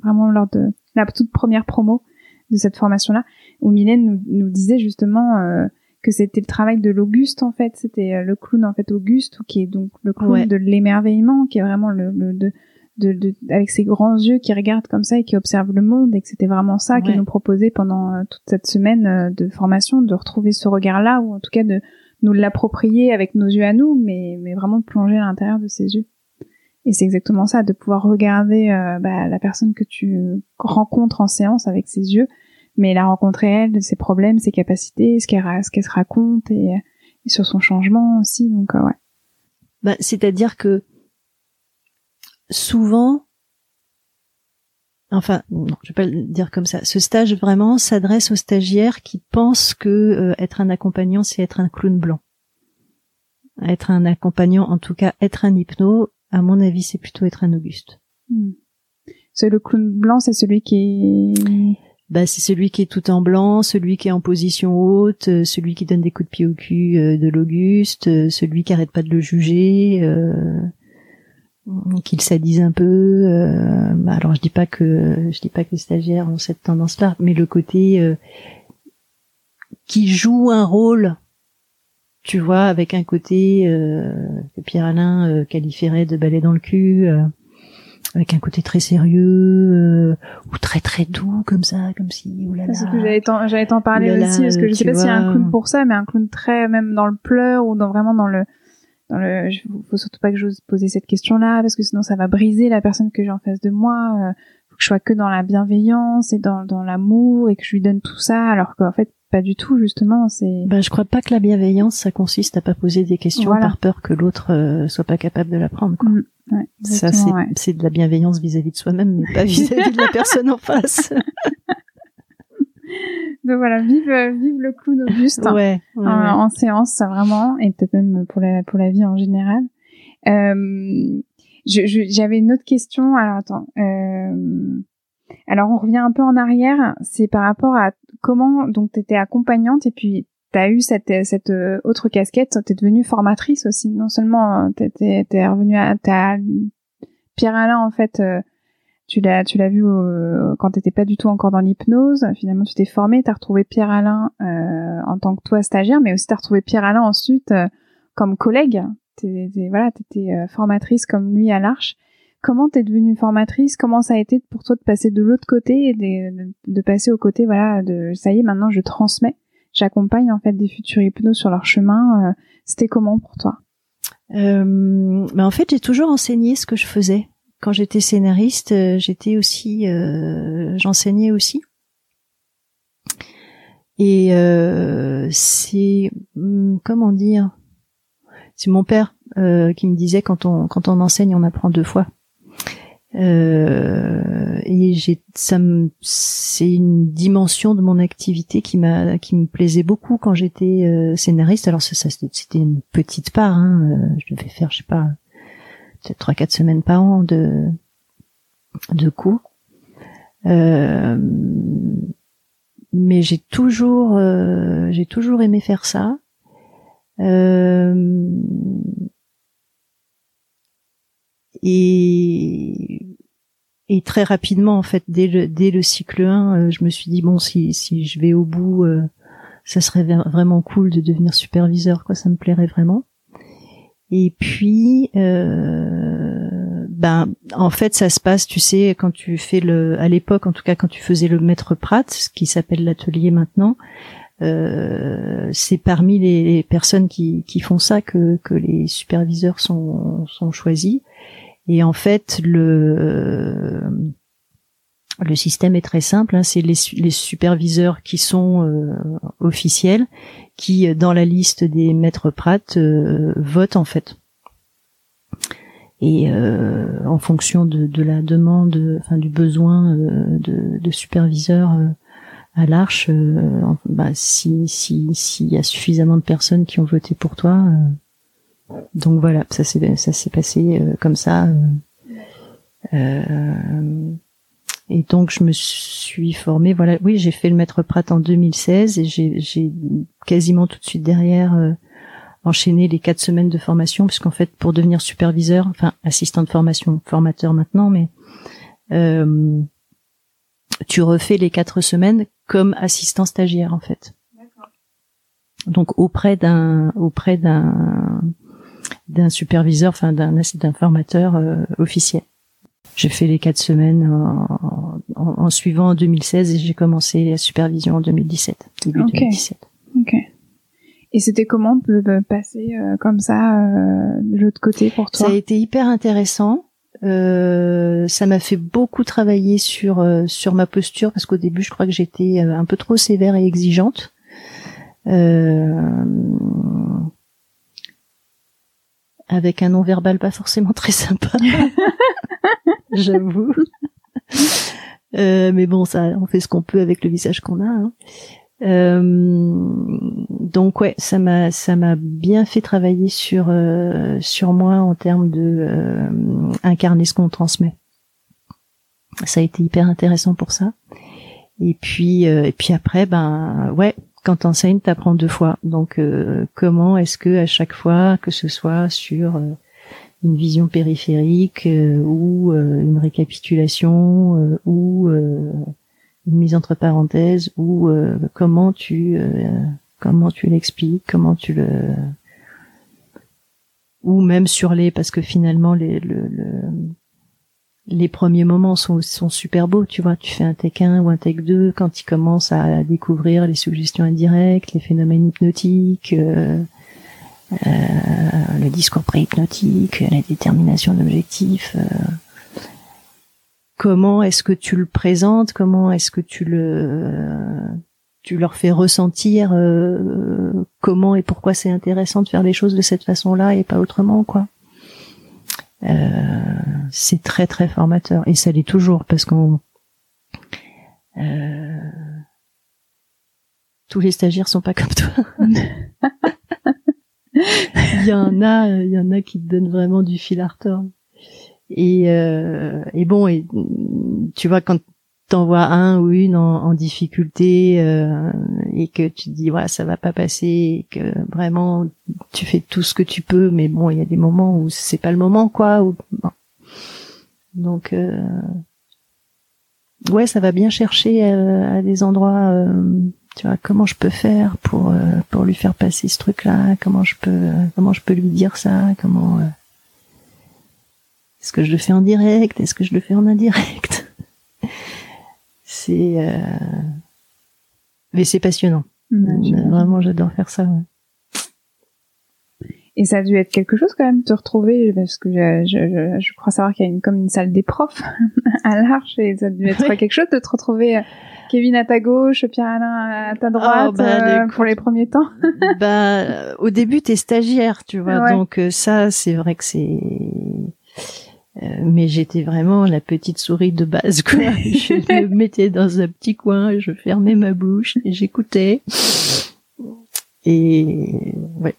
vraiment lors de la toute première promo de cette formation là où Mylène nous, nous disait justement euh, que c'était le travail de l'Auguste en fait, c'était euh, le clown en fait Auguste qui est donc le clown de l'émerveillement, qui est vraiment le, le de, de, de, avec ses grands yeux qui regarde comme ça et qui observe le monde. Et que c'était vraiment ça qu'il nous proposait pendant euh, toute cette semaine euh, de formation, de retrouver ce regard-là ou en tout cas de nous l'approprier avec nos yeux à nous, mais mais vraiment plonger à l'intérieur de ses yeux. Et c'est exactement ça, de pouvoir regarder bah, la personne que tu rencontres en séance avec ses yeux mais la rencontrer elle, ses problèmes, ses capacités, ce qu'elle ce qu'elle se raconte et, et, sur son changement aussi. Donc euh, ouais. Bah, c'est-à-dire que souvent, enfin non, je vais pas le dire comme ça. Ce stage vraiment s'adresse aux stagiaires qui pensent que euh, être un accompagnant, c'est être un clown blanc. Être un accompagnant, en tout cas être un hypno, à mon avis, c'est plutôt être un Auguste. Hmm. C'est le clown blanc, c'est celui qui est bah, c'est celui qui est tout en blanc, celui qui est en position haute, euh, celui qui donne des coups de pied au cul euh, de l'Auguste, euh, celui qui arrête pas de le juger, qu'il s'adise un peu. Bah, alors je dis pas que je dis pas que les stagiaires ont cette tendance-là, mais le côté qui joue un rôle, tu vois, avec un côté que Pierre Alain qualifierait de balai dans le cul avec un côté très sérieux euh, ou très très doux comme ça, comme si oulala. C'est que j'allais t'en j'allais t'en parler aussi parce que je sais pas s'il y a un clown pour ça, mais un clown très même dans le pleur ou dans vraiment dans le dans le faut surtout pas que j'ose poser cette question là parce que sinon ça va briser la personne que j'ai en face de moi. Euh, faut que je sois que dans la bienveillance et dans dans l'amour et que je lui donne tout ça alors qu'en fait pas du tout justement c'est bah je crois pas que la bienveillance ça consiste à pas poser des questions par peur que l'autre euh, soit pas capable de l'apprendre quoi. Mm. Ouais, ça, c'est de la bienveillance vis-à-vis de soi-même, mais pas vis-à-vis de la personne en face. Donc voilà, vive, vive le clown Auguste. ouais, en, en, séance, vraiment, et peut-être même pour la, pour la vie en général. Euh, j'avais une autre question. Alors attends. Euh, alors on revient un peu en arrière. C'est par rapport à comment donc tu étais accompagnante et puis tu as eu cette, cette euh, autre casquette. Tu es devenue formatrice aussi. Non seulement tu es, revenue à Pierre Alain en fait. Euh, tu l'as tu l'as vu quand t'étais pas du tout encore dans l'hypnose. Finalement, tu t'es formé, t'as retrouvé Pierre Alain euh, en tant que toi stagiaire, mais aussi t'as retrouvé Pierre Alain ensuite comme collègue t'es, voilà, t'étais euh, formatrice comme lui à l'Arche. Comment t'es devenue formatrice? Comment ça a été pour toi de passer de l'autre côté et de, de, passer au côté, voilà, de ça y est, maintenant je transmets, j'accompagne en fait des futurs hypnos sur leur chemin. Euh, c'était comment pour toi? Euh, bah en fait, j'ai toujours enseigné ce que je faisais. Quand j'étais scénariste, euh, j'étais aussi, j'enseignais aussi. Et c'est hum, comment dire? C'est mon père euh, qui me disait quand on quand on enseigne, on apprend deux fois. Euh, et ça c'est une dimension de mon activité qui m'a qui me plaisait beaucoup quand j'étais euh, scénariste. Alors ça, c'était une petite part hein, euh, je devais faire je sais pas peut-être trois quatre semaines par an de de cours. Euh, mais j'ai toujours j'ai toujours aimé faire ça. Euh, et, et très rapidement, en fait, dès le, dès le cycle 1, euh, je me suis dit, bon, si, si je vais au bout, euh, ça serait vraiment cool de devenir superviseur, quoi, ça me plairait vraiment. Et puis, euh, ben, en fait, ça se passe, tu sais, quand tu fais le, à l'époque, en tout cas, quand tu faisais le maître Pratt, ce qui s'appelle l'atelier maintenant, euh, c'est parmi les, personnes qui, qui, font ça que, que les superviseurs sont, sont choisis. Et en fait, le le système est très simple. Hein, c'est les, les, superviseurs qui sont euh, officiels, qui dans la liste des maîtres prates euh, votent en fait. Et en fonction de, de, la demande, enfin du besoin de, de superviseurs à l'Arche, euh, bah, si s'il y a suffisamment de personnes qui ont voté pour toi, euh, donc voilà, ça s'est ça s'est passé euh, comme ça. et donc je me suis formée. Voilà, oui, j'ai fait le maître Pratt en 2016 et j'ai quasiment tout de suite derrière enchaîné les quatre semaines de formation, puisqu'en fait pour devenir superviseur, enfin assistant de formation, formateur maintenant, mais euh, tu refais les quatre semaines comme assistant stagiaire en fait. Donc auprès d'un auprès d'un d'un superviseur, enfin d'un d'un formateur euh, officiel. J'ai fait les quatre semaines en, en, suivant en 2016 et j'ai commencé la supervision en 2017, début 2017. Ok. Et c'était comment de, passer euh, comme ça euh, de l'autre côté pour toi? Ça a été hyper intéressant. Euh, ça m'a fait beaucoup travailler sur euh, sur ma posture parce qu'au début je crois que j'étais euh, un peu trop sévère et exigeante. Avec un non verbal pas forcément très sympa, j'avoue. mais bon, ça, on fait ce qu'on peut avec le visage qu'on a. Hein. Euh, donc ouais, ça m'a ça m'a bien fait travailler sur euh, sur moi en termes de euh, incarner ce qu'on transmet. Ça a été hyper intéressant pour ça. Et puis et puis après ben ouais, quand t'enseignes, t'apprends deux fois. Donc comment est-ce que à chaque fois, que ce soit sur une vision périphérique ou une récapitulation ou une mise entre parenthèses ou euh, comment tu euh, comment tu l'expliques, comment tu le ou même sur les parce que finalement les le, les premiers moments sont, sont super beaux, tu vois, tu fais un take 1 ou un take 2 quand il commence à découvrir les suggestions indirectes, les phénomènes hypnotiques, euh, euh, le discours pré-hypnotique, la détermination d'objectifs, comment est-ce que tu le présentes, comment est-ce que tu le tu leur fais ressentir euh, comment et pourquoi c'est intéressant de faire les choses de cette façon-là et pas autrement quoi? Euh, c'est très très formateur et ça l'est toujours parce qu'on euh, tous les stagiaires sont pas comme toi. il y en a, il y en a qui te donnent vraiment du fil à retordre. Et, euh, et bon, et tu vois quand t'envoies un ou une en, difficulté euh, et que tu te dis voilà ça va pas passer que vraiment tu fais tout ce que tu peux mais bon il y a des moments où c'est pas le moment quoi ou, donc euh, ouais ça va bien chercher à, des endroits euh, tu vois comment je peux faire pour euh, pour lui faire passer ce truc là comment je peux comment je peux lui dire ça comment est-ce que je le fais en direct est-ce que je le fais en indirect? C'est euh... mais c'est passionnant. Vraiment, j'adore faire ça. Et ça a dû être quelque chose quand même de te retrouver parce que je, je, je crois savoir qu'il y a une comme une salle des profs à l'Arche et ça a dû être quelque chose de te retrouver euh, Kevin à ta gauche, Pierre Alain à ta droite oh, bah, euh, pour les premiers temps. bah au début t'es stagiaire, tu vois, donc euh, ça c'est vrai que c'est euh, mais j'étais vraiment la petite souris de base quoi. je me mettais dans un petit coin, je fermais ma bouche et j'écoutais. Et ouais,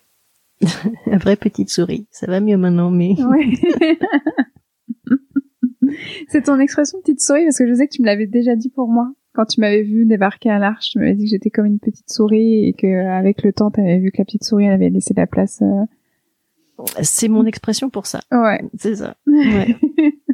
la vraie petite souris. Ça va mieux maintenant, mais. C'est ton expression petite souris parce que je sais que tu me l'avais déjà dit pour moi quand tu m'avais vu débarquer à l'arche. Tu m'avais dit que j'étais comme une petite souris et que avec le temps, tu avais vu que la petite souris elle avait laissé la place. Euh, c'est mon expression pour ça. Ouais. C'est ça. Ouais.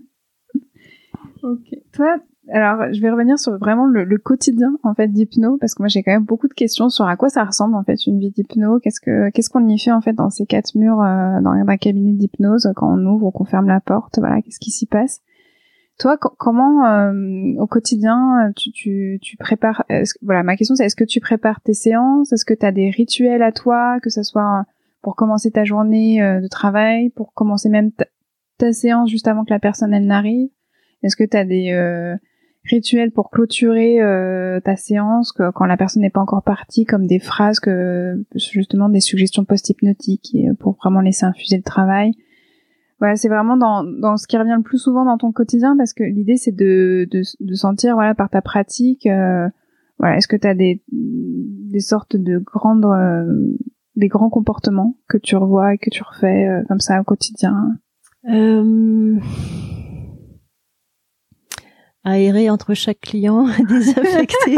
ok. Toi, alors je vais revenir sur vraiment le, quotidien en fait d'hypno parce que moi j'ai quand même beaucoup de questions sur à quoi ça ressemble en fait une vie d'hypno. Qu'est-ce que qu'est-ce qu'on y fait en fait dans ces quatre murs euh, dans un cabinet d'hypnose quand on ouvre ou qu'on ferme la porte. Voilà, qu'est-ce qui s'y passe? Toi, comment euh, au quotidien tu, tu, tu prépares Voilà, ma question c'est est-ce que tu prépares tes séances? Est-ce que tu as des rituels à toi, que ce soit pour commencer ta journée euh, de travail, pour commencer même ta, séance juste avant que la personne elle n'arrive? Est-ce que tu as des euh, rituels pour clôturer euh, ta séance que, quand la personne n'est pas encore partie, comme des phrases que justement des suggestions post-hypnotiques pour vraiment laisser infuser le travail? Voilà, c'est vraiment dans, dans ce qui revient le plus souvent dans ton quotidien parce que l'idée c'est de, de, de, sentir voilà par ta pratique voilà est-ce que tu as des, des sortes de grandes des grands comportements que tu revois et que tu refais euh, comme ça au quotidien euh... Aérer entre chaque client, désaffecter.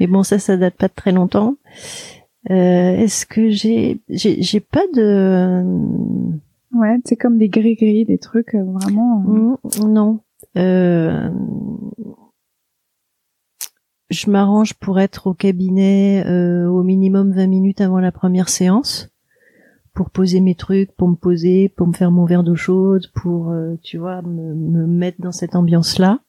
Et bon, ça, ça date pas de très longtemps. Euh, Est-ce que j'ai, j'ai, pas de. Ouais, c'est comme des gris-gris, des trucs euh, vraiment. Mmh, non. Euh, je m'arrange pour être au cabinet euh, au minimum 20 minutes avant la première séance pour poser mes trucs, pour me poser, pour me faire mon verre d'eau chaude, pour euh, tu vois me, mettre dans cette ambiance là.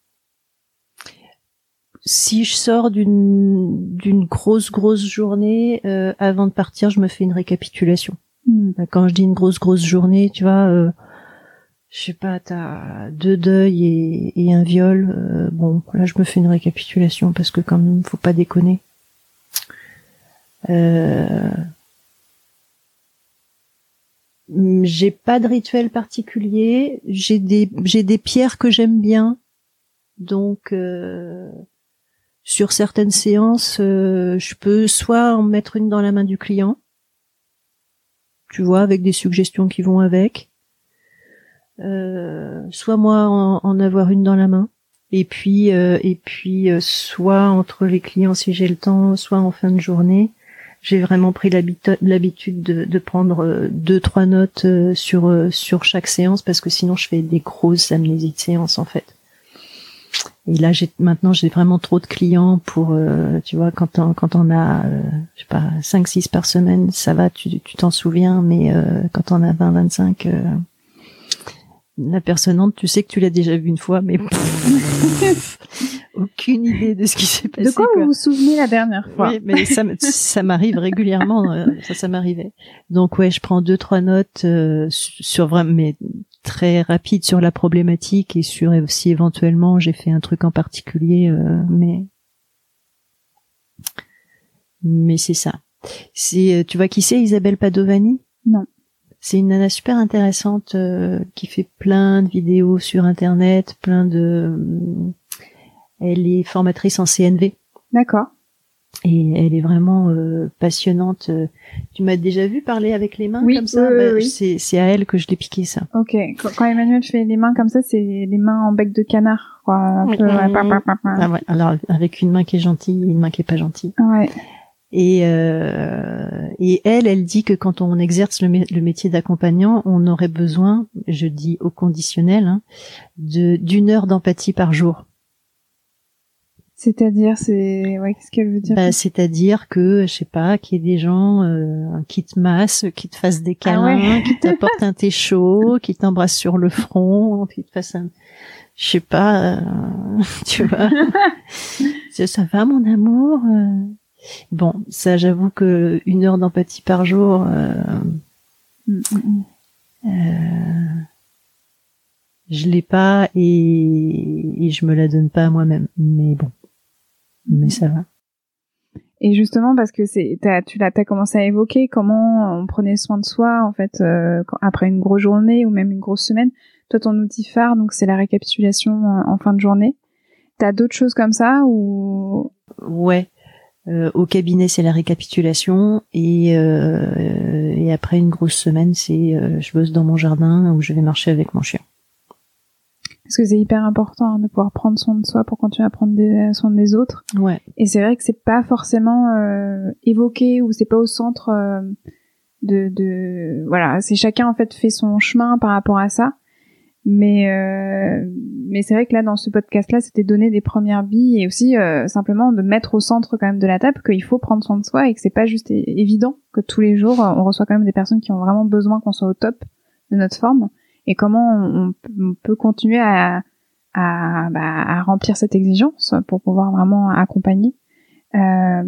Si je sors d'une d'une grosse grosse journée euh, avant de partir, je me fais une récapitulation. Hmm. Quand je dis une grosse grosse journée, tu vois je sais pas, t'as deux deuils et, un viol. Euh, bon, là, je me fais une récapitulation parce que quand même, faut pas déconner. Euh... J'ai pas de rituel particulier. J'ai des j'ai des pierres que j'aime bien. Donc euh, sur certaines séances, je peux soit en mettre une dans la main du client, tu vois, avec des suggestions qui vont avec soit moi en, avoir une dans la main, et puis euh, et puis euh, soit entre les clients si j'ai le temps, soit en fin de journée. J'ai vraiment pris l'habitude de, de, prendre deux trois notes sur sur chaque séance parce que sinon je fais des grosses amnésies de séance en fait. Et là, j'ai maintenant j'ai vraiment trop de clients pour, tu vois, quand on quand on a, je sais pas, 5 six par semaine, ça va, tu t'en souviens, mais quand on a 20 25 la personne tu sais que tu l'as déjà vu une fois, mais aucune idée de ce qui s'est passé. De quoi, vous vous souvenez la dernière fois Oui, mais ça, ça m'arrive régulièrement. Euh, ça, ça m'arrivait. Donc ouais, je prends deux trois notes euh, sur vraiment, mais très rapide sur la problématique et sur si éventuellement j'ai fait un truc en particulier, euh, mais mais c'est ça. C'est, tu vois qui c'est, Isabelle Padovani? Non. C'est une nana super intéressante euh, qui fait plein de vidéos sur internet, plein de. Euh, elle est formatrice en CNV. D'accord. Et elle est vraiment euh, passionnante. Tu m'as déjà vu parler avec les mains Oui, comme ça? oui, oui, Bah, oui. C'est c'est à elle que je l'ai piqué ça. Ok. Quand, Emmanuel fait les mains comme ça, c'est les mains en bec de canard, quoi. Un peu, ouais, pa. Ah ouais, alors avec une main qui est gentille et une main qui est pas gentille. Ouais. Et, euh, et elle, elle dit que quand on exerce le, mé- le métier d'accompagnant, on aurait besoin, je dis au conditionnel, hein, de d'une heure d'empathie par jour. C'est-à-dire, c'est, ouais, qu'est-ce qu'elle veut dire Bah, C'est-à-dire que, je sais pas, qu'il y ait des gens euh, qui te massent, qui te fassent des Ah câlins, ouais. qui t'apportent un thé chaud, qui t'embrassent sur le front, qui te fassent un, je sais pas, euh, tu vois, ça, ça va mon amour? euh. Bon, ça, j'avoue que une heure d'empathie par jour. euh, Mm, mm, mm. Euh, je l'ai pas et, et je me la donne pas à moi-même. Mais bon, mais ça va. Et justement, parce que c'est, tu l'as, t'as commencé à évoquer comment on prenait soin de soi, en fait, euh, quand- après une grosse journée ou même une grosse semaine. Toi, ton outil phare, donc, c'est la récapitulation euh, en fin de journée. T'as d'autres choses comme ça ou? Ouais. Euh, au cabinet, c'est la récapitulation et, euh, et après une grosse semaine, c'est euh, je bosse dans mon jardin où je vais marcher avec mon chien. parce que c'est hyper important hein, de pouvoir prendre soin de soi pour continuer à prendre des, soin des autres. Ouais. Et c'est vrai que c'est pas forcément euh, évoqué ou c'est pas au centre euh, de, de voilà, c'est chacun en fait fait son chemin par rapport à ça. Mais euh, mais c'est vrai que là dans ce podcast là, c'était donner des premières billes et aussi euh, simplement de mettre au centre quand même de la table qu'il faut prendre soin de soi et que c'est pas juste évident que tous les jours euh, on reçoit quand même des personnes qui ont vraiment besoin qu'on soit au top de notre forme et comment on, on peut continuer à à, bah, à remplir cette exigence pour pouvoir vraiment accompagner. Euh,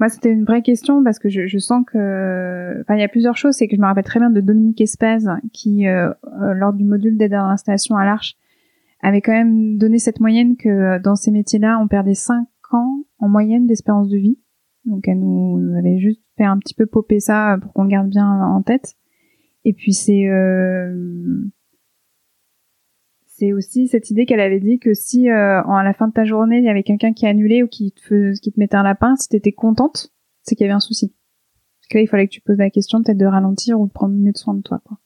moi, c'était une vraie question parce que je, je sens que, enfin, il y a plusieurs choses. C'est que je me rappelle très bien de Dominique Espaz qui, euh, euh, lors du module d'aide à l'installation à l'Arche, avait quand même donné cette moyenne que euh, dans ces métiers-là, on perdait 5 ans en moyenne d'espérance de vie. Donc, elle nous, avait juste fait un petit peu popper ça pour qu'on le garde bien en tête. Et puis, c'est euh, c'est aussi cette idée qu'elle avait dit que si euh, à la fin de ta journée il y avait quelqu'un qui annulait ou qui te, qui te mettait un lapin, si t'étais contente, c'est qu'il y avait un souci. Parce que là, il fallait que tu poses la question peut-être de ralentir ou de prendre mieux de soin de toi. Quoi.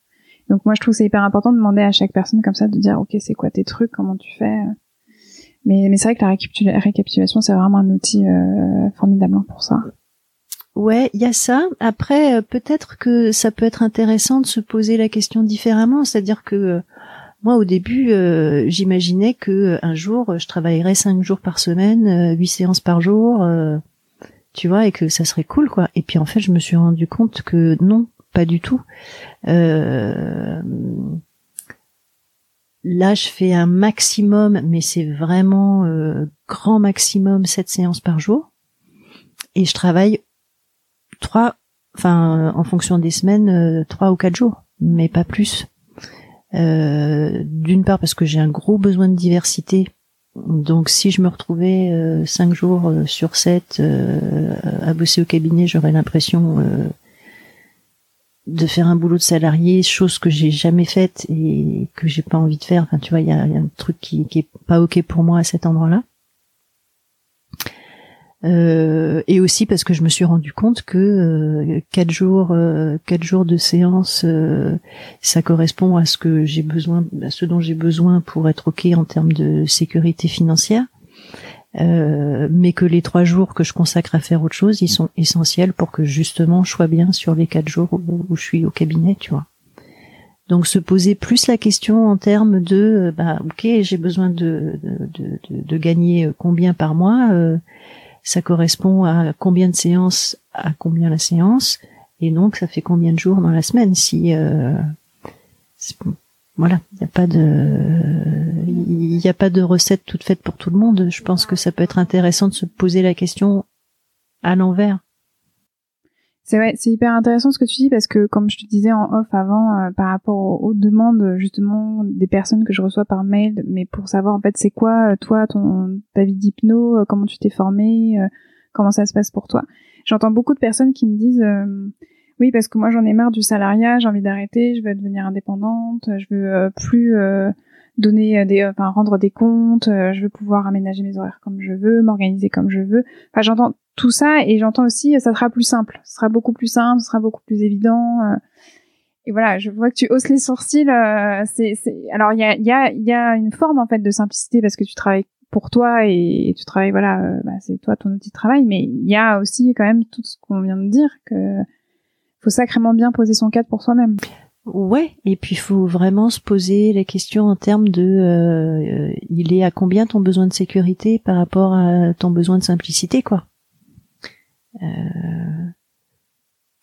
Donc moi, je trouve que c'est hyper important de demander à chaque personne comme ça de dire ok, c'est quoi tes trucs, comment tu fais. euh. Mais, mais c'est vrai que la récapitula- récapitulation, c'est vraiment un outil euh, formidable pour ça. Ouais, il y a ça. Après, euh, peut-être que ça peut être intéressant de se poser la question différemment. C'est-à-dire que euh, moi, au début, euh, j'imaginais que euh, un jour, je travaillerais cinq jours par semaine, euh, huit séances par jour, tu vois, et que ça serait cool, quoi. Et puis en fait, je me suis rendu compte que non, pas du tout. Euh, là, je fais un maximum, mais c'est vraiment grand maximum, sept séances par jour. Et je travaille trois, enfin, en fonction des semaines, trois ou quatre jours, mais pas plus. Euh, D'une part parce que j'ai un gros besoin de diversité. Donc si je me retrouvais euh, cinq jours euh, sur sept euh, à bosser au cabinet, j'aurais l'impression de faire un boulot de salarié, chose que j'ai jamais faite et que j'ai pas envie de faire. Enfin, tu vois, il y a, il y a un truc qui, qui est pas ok pour moi à cet endroit-là. Euh, et aussi parce que je me suis rendu compte que euh, quatre jours, euh, quatre jours de séance, euh, ça correspond à ce que j'ai besoin, à ce dont j'ai besoin pour être ok en termes de sécurité financière. Euh, mais que les trois jours que je consacre à faire autre chose, ils sont essentiels pour que justement je sois bien sur les quatre jours où, je suis au cabinet, tu vois. Donc se poser plus la question en termes de, euh, bah ok, j'ai besoin de, de, de, de gagner combien par mois. Ça correspond à combien de séances, à combien la séance, et donc ça fait combien de jours dans la semaine. Si euh, voilà, il n'y a pas de, il n'y a pas de recette toute faite pour tout le monde. Je pense que ça peut être intéressant de se poser la question à l'envers. C'est vrai, c'est hyper intéressant ce que tu dis parce que comme je te disais en off avant euh, par rapport aux, demandes justement des personnes que je reçois par mail, mais pour savoir en fait c'est quoi euh, toi ton ta vie d'hypno, euh, comment tu t'es formé, euh, comment ça se passe pour toi. J'entends beaucoup de personnes qui me disent oui parce que moi j'en ai marre du salariat, j'ai envie d'arrêter, je veux devenir indépendante, je veux plus donner des, enfin rendre des comptes, je veux pouvoir aménager mes horaires comme je veux, m'organiser comme je veux. Enfin, j'entends tout ça et j'entends aussi ça sera plus simple, ce sera beaucoup plus simple, ce sera beaucoup plus évident. et voilà, je vois que tu hausses les sourcils. c'est, alors il y a, y a, y a une forme en fait de simplicité parce que tu travailles pour toi et, tu travailles voilà euh, bah, c'est toi ton outil de travail mais il y a aussi quand même tout ce qu'on vient de dire que faut sacrément bien poser son cadre pour soi-même ouais et puis il faut vraiment se poser la question en termes de euh, il est à combien ton besoin de sécurité par rapport à ton besoin de simplicité quoi. Euh,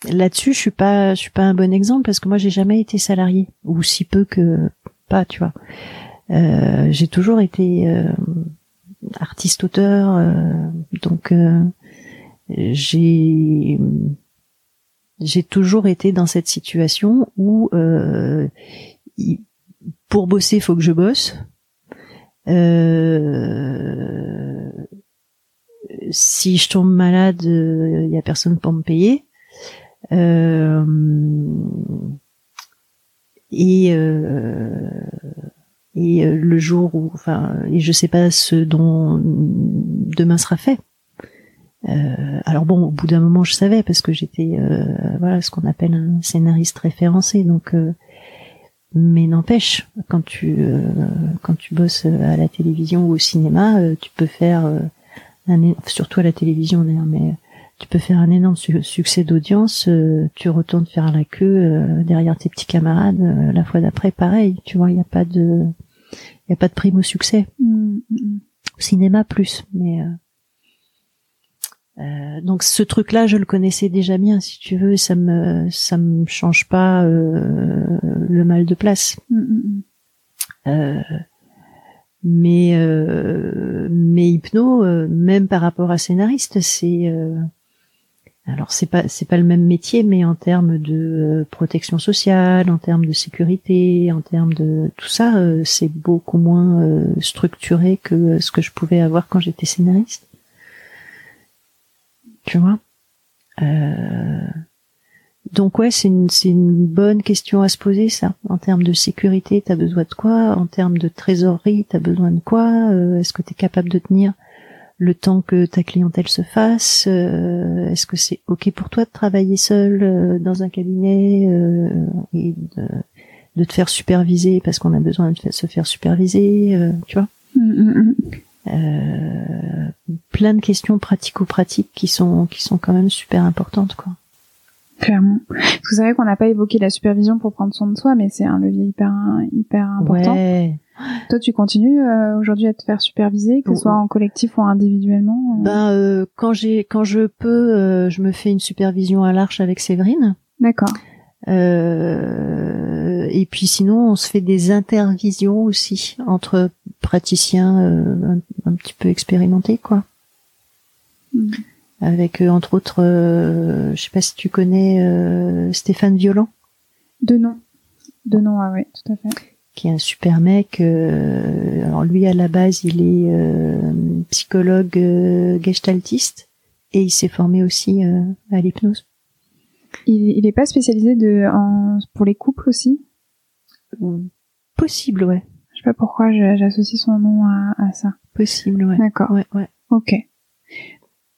là-dessus je suis pas je suis pas un bon exemple parce que moi j'ai jamais été salarié ou si peu que pas tu vois. J'ai toujours été artiste-auteur, euh, donc euh, j'ai j'ai toujours été dans cette situation où euh, pour bosser, faut que je bosse. si je tombe malade, il y a personne pour me payer. et et euh, le jour où, enfin, et je sais pas ce dont demain sera fait. Euh, alors bon, au bout d'un moment, je savais parce que j'étais, euh, voilà, ce qu'on appelle un scénariste référencé. Donc, euh, mais n'empêche, quand tu quand tu bosses à la télévision ou au cinéma, tu peux faire, un, surtout à la télévision d'ailleurs, mais tu peux faire un énorme succès d'audience, tu retournes faire la queue derrière tes petits camarades la fois d'après, pareil, tu vois, il n'y a pas de il y a pas de prime au succès. Mm, mm, mm. Au cinéma plus, mais euh, euh, donc ce truc-là, je le connaissais déjà bien, si tu veux, ça me ça me change pas euh, le mal de place. Euh, mais euh, mais hypno, même par rapport à scénariste, c'est alors c'est pas c'est pas le même métier, mais en termes de euh, protection sociale, en termes de sécurité, en termes de tout ça, euh, c'est beaucoup moins euh, structuré que ce que je pouvais avoir quand j'étais scénariste. Tu vois. Donc ouais, c'est une c'est une bonne question à se poser ça. En termes de sécurité, t'as besoin de quoi? En termes de trésorerie, t'as besoin de quoi? Est-ce que t'es capable de tenir le temps que ta clientèle se fasse? Euh, Est-ce que c'est ok pour toi de travailler seul euh, dans un cabinet euh, et de, te faire superviser parce qu'on a besoin de se faire superviser, tu vois? Mm, mm, mm. Plein de questions pratico-pratiques qui sont qui sont quand même super importantes, quoi. Clairement. Vous savez qu'on n'a pas évoqué la supervision pour prendre soin de soi, mais c'est un levier hyper hyper important. Ouais. Toi, tu continues euh, aujourd'hui à te faire superviser, que ce soit en collectif ou individuellement euh Ben, euh, quand j'ai, quand je peux, je me fais une supervision à l'arche avec Séverine. D'accord. Et puis sinon, on se fait des intervisions aussi entre praticiens un, petit peu expérimentés, quoi. Hmm. Avec entre autres, je sais pas si tu connais Stéphane Violent. De nom. De nom, ah oui, tout à fait qui est un super mec. Euh, alors lui à la base il est euh, psychologue euh, gestaltiste et il s'est formé aussi à l'hypnose. Il, il est pas spécialisé de en, pour les couples aussi? Possible, ouais. Je sais pas pourquoi j'associe son nom à, à ça. Possible, ouais. D'accord. Ouais, ouais. Ok.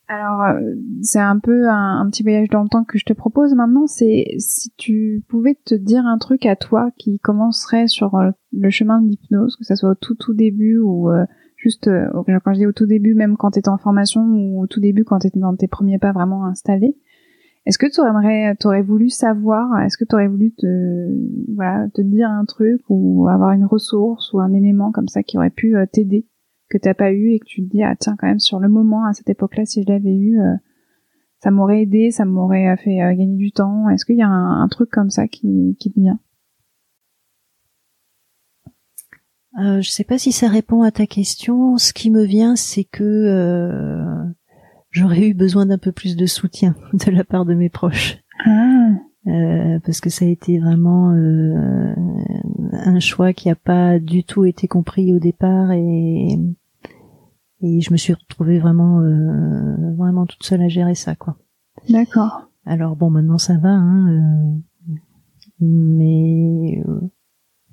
Alors, euh, c'est un peu un, petit voyage dans le temps que je te propose maintenant. C'est si tu pouvais te dire un truc à toi qui commencerait sur euh, le chemin de l'hypnose, que ça soit au tout tout début ou euh, juste quand je dis au tout début, même quand tu étais en formation ou au tout début quand tu étais dans tes premiers pas vraiment installés. Est-ce que tu aurais, aurais voulu savoir, est-ce que tu aurais voulu te, dire un truc ou avoir une ressource ou un élément comme ça qui aurait pu t'aider que t'as pas eu et que tu te dis ah tiens quand même sur le moment à cette époque-là si je l'avais eu euh, ça m'aurait aidé ça m'aurait euh, fait euh, gagner du temps. Est-ce qu'il y a un, truc comme ça qui, qui te vient? Euh, je sais pas si ça répond à ta question. Ce qui me vient c'est que j'aurais eu besoin d'un peu plus de soutien de la part de mes proches ah. parce que ça a été vraiment un choix qui n'a pas du tout été compris au départ et et je me suis retrouvée vraiment euh, vraiment toute seule à gérer ça quoi. D'accord. Alors bon maintenant ça va hein, euh, mais euh,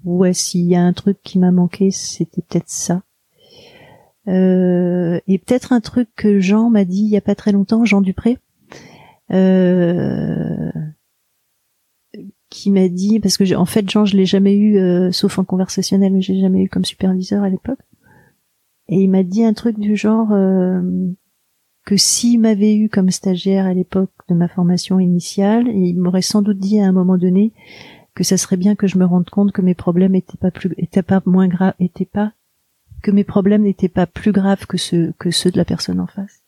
ouais, s'il y a un truc qui m'a manqué, c'était peut-être ça. Euh, et peut-être un truc que Jean m'a dit il y a pas très longtemps, Jean Dupré, euh, qui m'a dit parce que en fait Jean je l'ai jamais eu euh, sauf en conversationnel, mais j'ai jamais eu comme superviseur à l'époque. Et il m'a dit un truc du genre que s'il m'avait eu comme stagiaire à l'époque de ma formation initiale, il m'aurait sans doute dit à un moment donné que ça serait bien que je me rende compte que mes problèmes étaient pas plus étaient pas moins graves étaient pas que mes problèmes n'étaient pas plus graves que ceux que ceux de la personne en face.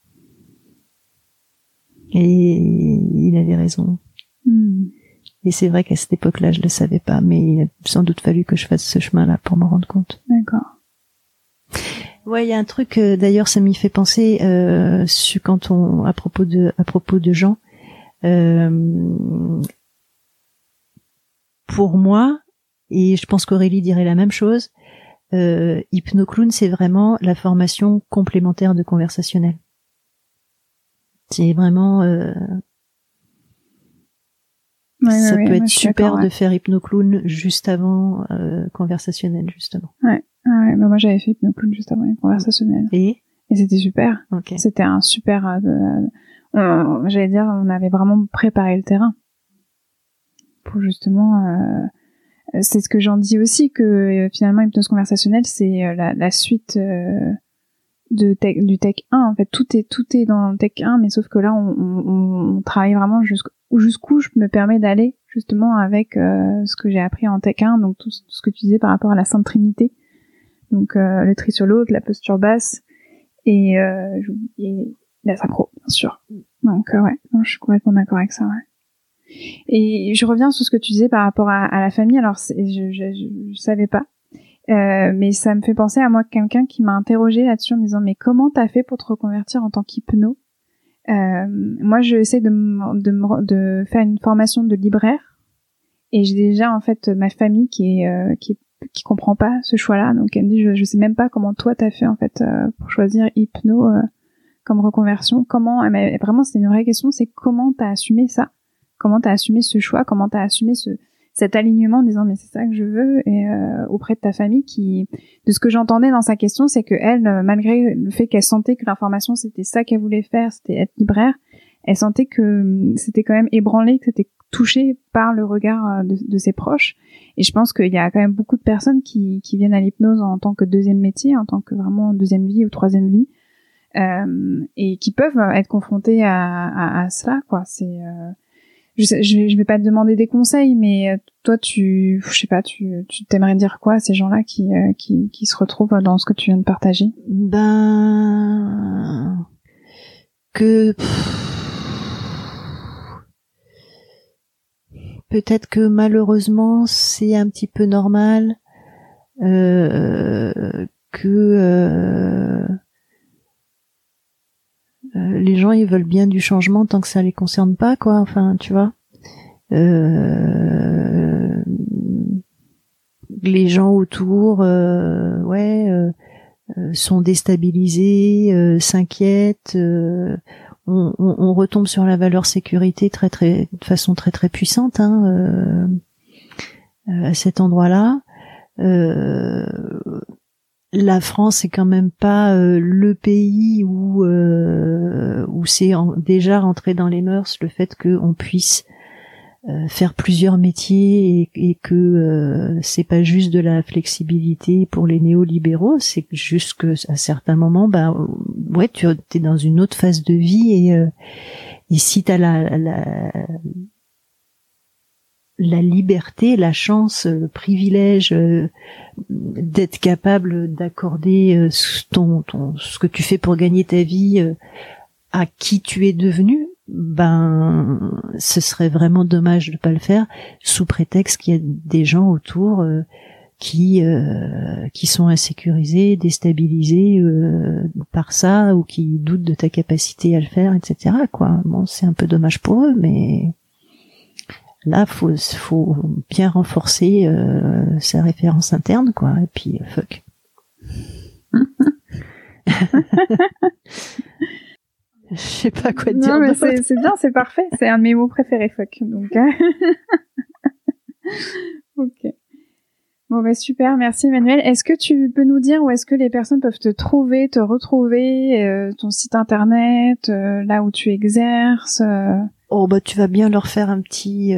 Et il avait raison. Hmm. Et c'est vrai qu'à cette époque-là, je le savais pas, mais il a sans doute fallu que je fasse ce chemin-là pour me rendre compte. D'accord. Ouais, il y a un truc. Euh, d'ailleurs, ça m'y fait penser euh, quand on à propos de à propos de Jean. Euh, pour moi, et je pense qu'Aurélie dirait la même chose, euh, Hypnoclown, c'est vraiment la formation complémentaire de conversationnel. C'est vraiment... Euh, ça peut être super de faire Hypnoclown juste avant euh, conversationnel, justement. Ouais, ouais bah moi j'avais fait Hypnoclown juste avant conversationnel. Et? Et c'était super. C'était un super... Euh, J'allais dire, on avait vraiment préparé le terrain pour justement euh, c'est ce que j'en dis aussi que euh, finalement hypnose conversationnelle c'est euh, la, la, suite euh, de tech, du tech 1 en fait. Tout est tout est dans le tech 1 mais sauf que là on, on, on travaille vraiment jusqu'où je me permets d'aller justement avec ce que j'ai appris en tech 1 donc tout, ce que tu disais par rapport à la Sainte Trinité. Donc le tri sur l'autre la posture basse et, et la synchro bien sûr. Donc ouais je suis complètement d'accord avec ça ouais et je reviens sur ce que tu disais par rapport à, la famille. Alors, je, je, je, savais pas, euh, mais ça me fait penser à moi quelqu'un qui m'a interrogé là-dessus en me disant mais comment t'as fait pour te reconvertir en tant qu'hypno? Euh, Moi, je essaie de, de, de faire une formation de libraire et j'ai déjà en fait ma famille qui est euh, qui qui comprend pas ce choix-là. Donc elle me dit je, je sais même pas comment toi t'as fait en fait euh, pour choisir hypno euh, comme reconversion. Comment vraiment c'est une vraie question, c'est comment t'as assumé ça? Comment tu as assumé ce choix, comment tu as assumé ce, cet alignement en disant mais c'est ça que je veux euh, auprès de ta famille qui de ce que j'entendais dans sa question c'est que elle euh, malgré le fait qu'elle sentait que l'information c'était ça qu'elle voulait faire c'était être libraire elle sentait que hum, c'était quand même ébranlé que c'était touché par le regard euh, de, ses proches. Et je pense qu'il y a quand même beaucoup de personnes qui, qui viennent à l'hypnose en tant que deuxième métier en tant que vraiment deuxième vie ou troisième vie euh, et qui peuvent être confrontées à, à, à cela quoi. C'est je, je, vais pas te demander des conseils, mais euh, toi, tu, je sais pas, tu, tu t'aimerais dire quoi à ces gens-là qui, euh, qui, qui se retrouvent dans ce que tu viens de partager? Ben, que peut-être que malheureusement c'est un petit peu normal euh, que euh, euh, les gens ils veulent bien du changement tant que ça les concerne pas quoi enfin tu vois. Euh, les gens autour euh, ouais euh, sont déstabilisés s'inquiètent on, retombe sur la valeur sécurité très très de façon très très puissante hein, à cet endroit là la France est quand même pas euh, le pays où euh, où c'est déjà rentré dans les mœurs le fait qu'on puisse euh, faire plusieurs métiers et, et que c'est pas juste de la flexibilité pour les néolibéraux, c'est juste que à certains moments, bah ouais, tu es dans une autre phase de vie et et si t'as la, la la liberté, la chance, le privilège euh, d'être capable d'accorder euh, ton, ton, ce que tu fais pour gagner ta vie euh, à qui tu es devenu, ben ce serait vraiment dommage de pas le faire sous prétexte qu'il y a des gens autour qui qui sont insécurisés, déstabilisés par ça ou qui doutent de ta capacité à le faire, etc. Quoi. Bon, c'est un peu dommage pour eux, mais là faut faut bien renforcer euh, sa référence interne quoi. Et puis euh, fuck. Je sais pas quoi dire non, mais c'est bien c'est parfait. C'est un de mes mots préférés fuck. Donc ok Bon bah super, merci Emmanuel. Est-ce que tu peux nous dire où est-ce que les personnes peuvent te trouver, te retrouver, euh, ton site internet, euh, là où tu exerces euh? Oh bah tu vas bien leur faire un petit,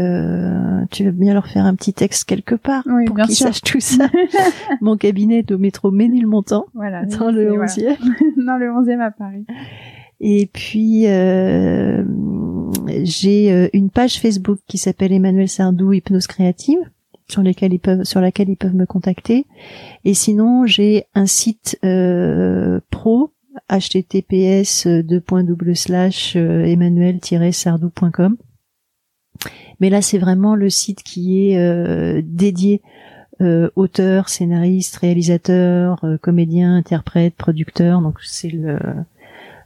tu vas bien leur faire un petit texte quelque part pour qu'ils sachent tout ça. Mon cabinet est au métro Ménilmontant, voilà, dans le 11e. dans le 11e à Paris. Et puis j'ai une page Facebook qui s'appelle Emmanuel Sardou Hypnose créative sur lesquels ils peuvent sur laquelle ils peuvent me contacter. Et sinon, j'ai un site euh, pro https slash euh, emmanuel-sardou.com. Mais là, c'est vraiment le site qui est euh, dédié euh, auteur, scénariste, réalisateur, euh, comédien, interprète, producteur. Donc c'est le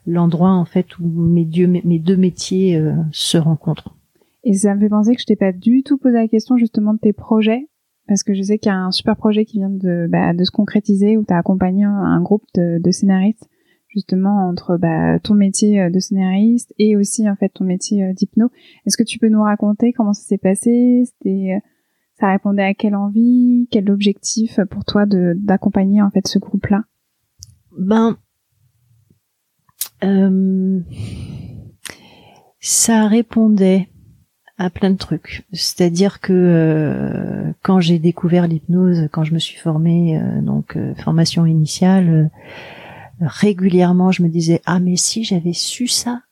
l'endroit en fait où mes, mes deux métiers se rencontrent. Et ça me fait penser que je t'ai pas du tout posé la question justement de tes projets, parce que je sais qu'il y a un super projet qui vient de, bah, de se concrétiser, où tu as accompagné un groupe de, de scénaristes, justement entre bah, ton métier euh, de scénariste et aussi en fait ton métier euh, d'hypno. Est-ce que tu peux nous raconter comment ça s'est passé? C'était euh, ça répondait à quelle envie, quel objectif pour toi d'accompagner en fait ce groupe-là? Ben, euh, ça répondait à plein de trucs. C'est-à-dire que euh, quand j'ai découvert l'hypnose, quand je me suis formée, euh, donc euh, formation initiale, régulièrement je me disais ah mais si j'avais su ça,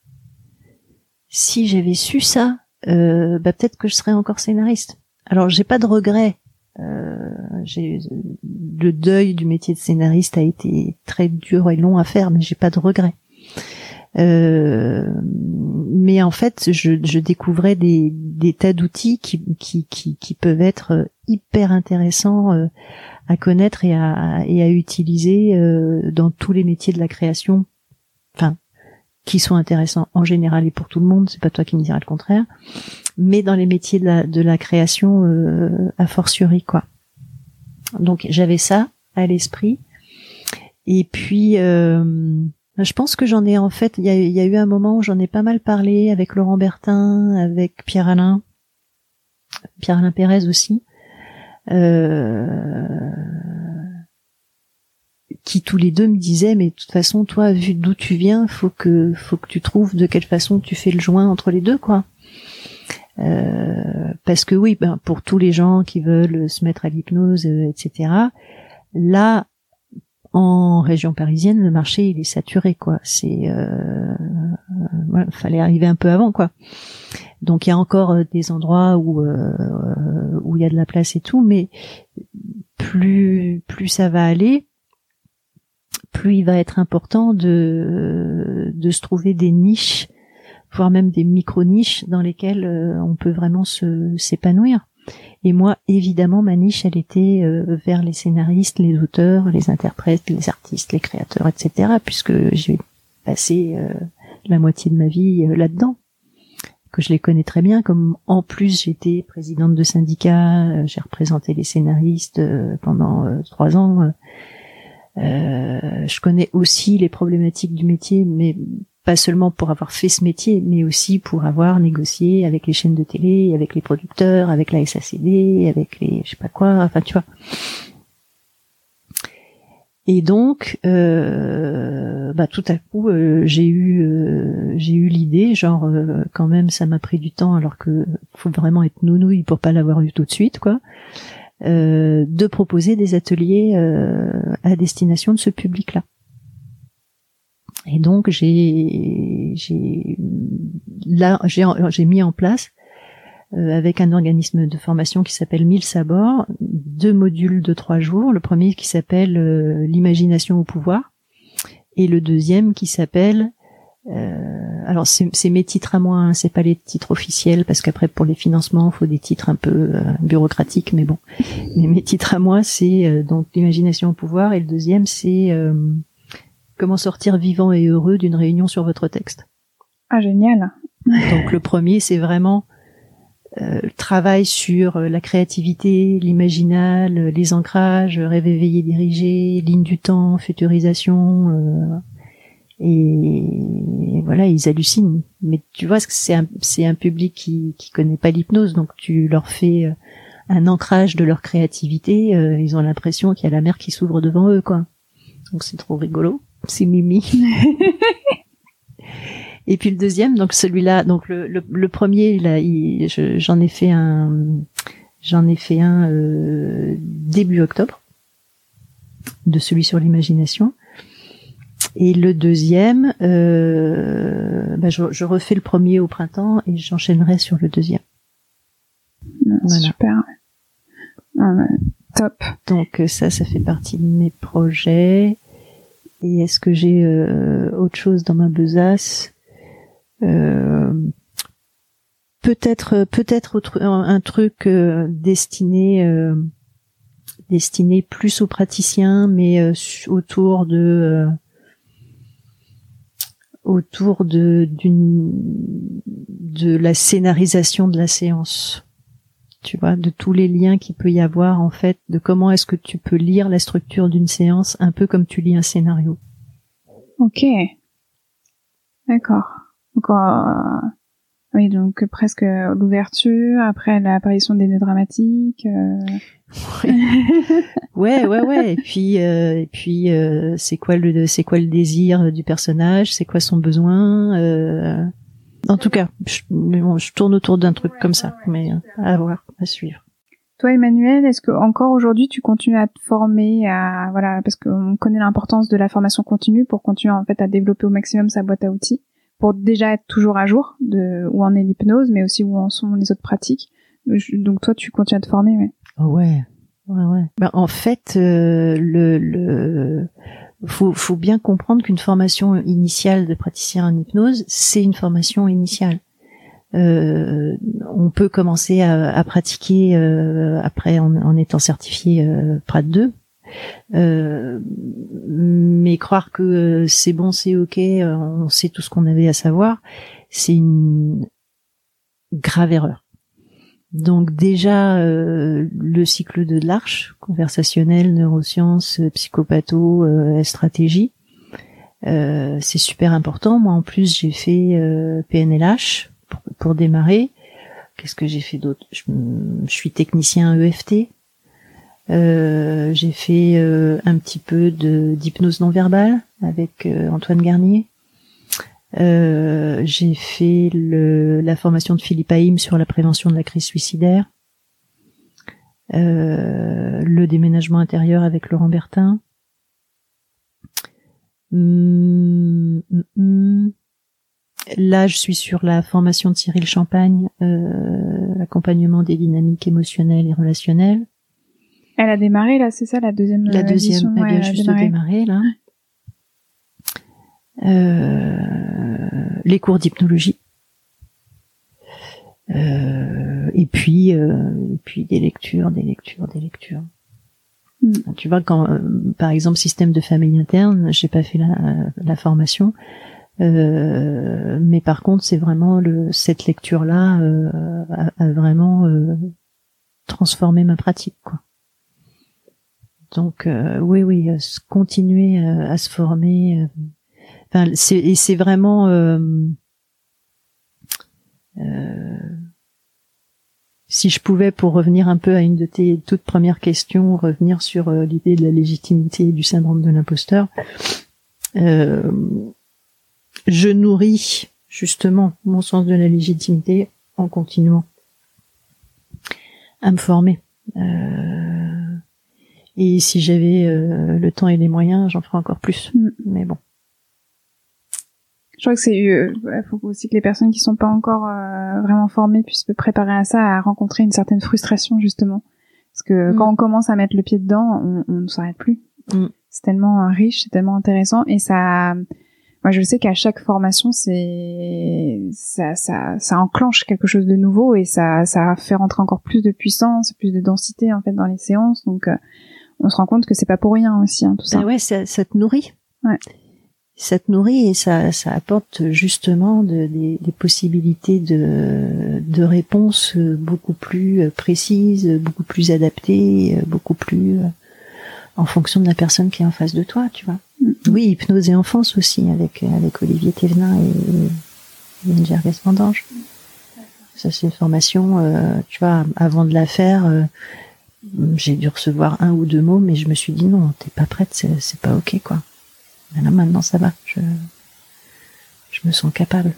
si j'avais su ça, bah peut-être que je serais encore scénariste. Alors j'ai pas de regrets. le deuil du métier de scénariste a été très dur et long à faire, mais j'ai pas de regrets. Euh, mais en fait, je, je découvrais des, des tas d'outils qui, qui, qui, qui, peuvent être hyper intéressants euh, à connaître et à, et à utiliser euh, dans tous les métiers de la création. Enfin, qui sont intéressants en général et pour tout le monde. C'est pas toi qui me diras le contraire. Mais dans les métiers de la, de la création, euh, a fortiori quoi. Donc j'avais ça à l'esprit. Et puis euh, je pense que j'en ai en fait, il y a, eu un moment où j'en ai pas mal parlé avec Laurent Bertin, avec Pierre Alain, Pierre Alain Pérez aussi, euh, qui tous les deux me disaient mais de toute façon toi vu d'où tu viens, faut que faut que tu trouves de quelle façon tu fais le joint entre les deux quoi. Euh, parce que oui, ben, pour tous les gens qui veulent se mettre à l'hypnose, euh, etc. Là, en région parisienne, le marché il est saturé quoi. C'est euh, euh fallait arriver un peu avant quoi. Donc il y a encore euh, des endroits où euh, où il y a de la place et tout, mais plus plus ça va aller, plus il va être important de de se trouver des niches, voire même des micro niches dans lesquelles on peut vraiment se s'épanouir. Et moi, évidemment, ma niche, elle était euh, vers les scénaristes, les auteurs, les interprètes, les artistes, les créateurs, etc. Puisque j'ai passé euh, la moitié de ma vie euh, là-dedans, que je les connais très bien. Comme en plus j'étais présidente de syndicat, j'ai représenté les scénaristes pendant trois ans. je connais aussi les problématiques du métier, mais pas seulement pour avoir fait ce métier, mais aussi pour avoir négocié avec les chaînes de télé, avec les producteurs, avec la SACD, avec les je sais pas quoi, enfin tu vois. Et donc, euh, bah, tout à coup, euh, j'ai eu, euh, j'ai eu l'idée, genre quand même, ça m'a pris du temps, alors que faut vraiment être nounouille pour pas l'avoir eu tout de suite, quoi, de proposer des ateliers à destination de ce public-là. Et donc j'ai j'ai là j'ai j'ai mis en place euh, avec un organisme de formation qui s'appelle Mille Sabords deux modules de trois jours. Le premier qui s'appelle euh, l'imagination au pouvoir et le deuxième qui s'appelle euh, alors c'est mes titres à moi, hein, c'est pas les titres officiels parce qu'après pour les financements faut des titres un peu euh, bureaucratiques, mais bon. Mais mes titres à moi c'est donc l'imagination au pouvoir et le deuxième c'est Comment sortir vivant et heureux d'une réunion sur votre texte? Ah génial. Donc le premier, c'est vraiment euh, le travail sur euh, la créativité, l'imaginal, euh, les ancrages, rêve éveillé dirigé, ligne du temps, futurisation. et, voilà, ils hallucinent. Mais tu vois, c'est un, c'est un public qui qui connaît pas l'hypnose, donc tu leur fais un ancrage de leur créativité. ils ont l'impression qu'il y a la mer qui s'ouvre devant eux, quoi. Donc c'est trop rigolo. C'est Mimi. Et puis le deuxième, donc celui-là, donc le, le, premier, là, j'en ai fait un, j'en ai fait un euh, début octobre, de celui sur l'imagination. Et le deuxième, euh, bah, je, refais le premier au printemps et j'enchaînerai sur le deuxième. Super. Ah top. Donc ça, ça fait partie de mes projets. Et est-ce que j'ai euh, autre chose dans ma besace? Euh, peut-être peut-être un, truc euh, destiné euh, destiné plus aux praticiens mais autour de autour de d'une de la scénarisation de la séance tu vois de tous les liens qu'il peut y avoir en fait de comment est-ce que tu peux lire la structure d'une séance un peu comme tu lis un scénario ok d'accord donc, euh, oui, donc presque l'ouverture, après l'apparition des nœuds dramatiques. Euh... ouais, ouais, ouais. Et puis, euh, et puis, euh, c'est quoi le, c'est quoi le désir du personnage, c'est quoi son besoin? Euh... En tout cas, je, je tourne autour d'un truc comme ça, mais à voir, à suivre. Toi, Emmanuel, est-ce que encore aujourd'hui tu continues à te former, à voilà, parce qu'on connaît l'importance de la formation continue pour continuer en fait à développer au maximum sa boîte à outils pour déjà être toujours à jour de où en est l'hypnose, mais aussi où en sont les autres pratiques. Donc toi, tu continues à te former, ouais. Oh ouais, ouais, ouais. Ben, en fait, euh, le, le faut, faut bien comprendre qu'une formation initiale de praticien en hypnose, c'est une formation initiale. Euh, on peut commencer à, à pratiquer euh, après en, en, étant certifié euh, PRAT 2 euh, mais croire que euh, c'est bon, c'est ok, euh, on sait tout ce qu'on avait à savoir, c'est une grave erreur. Donc déjà le cycle de l'arche, conversationnel, neurosciences, psychopatho, stratégie, c'est super important. Moi en plus j'ai fait PNLH pour, démarrer. Qu'est-ce que j'ai fait d'autre? Je, suis technicien EFT, euh, j'ai fait euh, un petit peu de d'hypnose non verbale avec euh, Antoine Garnier. J'ai fait le, la formation de Philippe Haïm sur la prévention de la crise suicidaire. le déménagement intérieur avec Laurent Bertin. Hum, hum, hum. Là, je suis sur la formation de Cyril Champagne, l'accompagnement des dynamiques émotionnelles et relationnelles. Elle a démarré là, c'est ça la deuxième La deuxième, elle vient juste de démarrer là. Euh, les cours d'hypnologie. Euh, et puis euh, et puis des lectures, des lectures, des lectures. Hmm. Tu vois quand euh, par exemple système de famille interne, j'ai pas fait la, la formation, euh, mais par contre c'est vraiment le cette lecture là a, a, vraiment transformé ma pratique quoi. Donc euh, oui, oui, euh, continuer euh, à se former. Enfin, c'est, et c'est vraiment si je pouvais, pour revenir un peu à une de tes toutes premières questions, revenir sur l'idée de la légitimité du syndrome de l'imposteur, je nourris justement mon sens de la légitimité en continuant à me former. Et si j'avais euh, le temps et les moyens, j'en ferais encore plus. Mm. Mais bon. Je crois que c'est euh, faut aussi que les personnes qui sont pas encore euh, vraiment formées puissent se préparer à ça, à rencontrer une certaine frustration justement. Parce que mm. quand on commence à mettre le pied dedans, on, on ne s'arrête plus. Mm. C'est tellement riche, c'est tellement intéressant et ça. Moi, je sais qu'à chaque formation, c'est ça, ça, ça enclenche quelque chose de nouveau et ça, ça fait rentrer encore plus de puissance, plus de densité en fait dans les séances. Donc, on se rend compte que c'est pas pour rien aussi, hein, tout ça. Ben ouais, ça, ça, te nourrit. Ouais. Ça te nourrit et ça, ça apporte justement de, des, des, possibilités de, de réponses beaucoup plus précises, beaucoup plus adaptées, beaucoup plus euh, en fonction de la personne qui est en face de toi, tu vois. Mm-hmm. Oui, hypnose et enfance aussi avec avec Olivier Thévenin et, et Gervais Vendange. Ça, c'est une formation, euh, tu vois, avant de la faire, euh, j'ai dû recevoir un ou deux mots, mais je me suis dit non, t'es pas prête, c'est pas ok, quoi. Mais là, maintenant, ça va. Je, je me sens capable.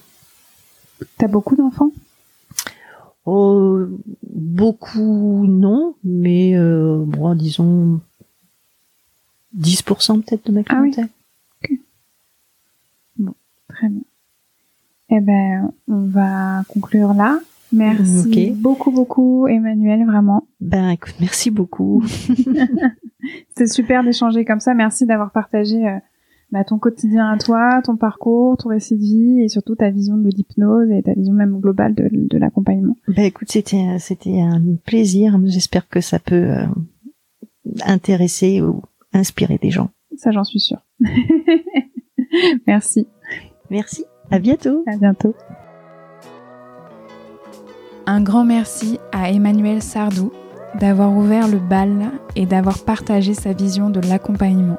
T'as beaucoup d'enfants? Oh, beaucoup, non, mais euh, bon, disons 10% peut-être de ma clientèle. Ah oui. Bon, très bien. Eh ben, on va conclure là. Merci beaucoup, beaucoup, Emmanuel, vraiment. Ben, écoute, merci beaucoup. C'était super d'échanger comme ça. Merci d'avoir partagé euh, bah, ton quotidien à toi, ton parcours, ton récit de vie et surtout ta vision de l'hypnose et ta vision même globale de, de l'accompagnement. Ben, écoute, c'était, c'était un plaisir. J'espère que ça peut euh, intéresser ou inspirer des gens. Ça, j'en suis sûre. merci. Merci. À bientôt. À bientôt. Un grand merci à Emmanuel Sardou d'avoir ouvert le bal et d'avoir partagé sa vision de l'accompagnement.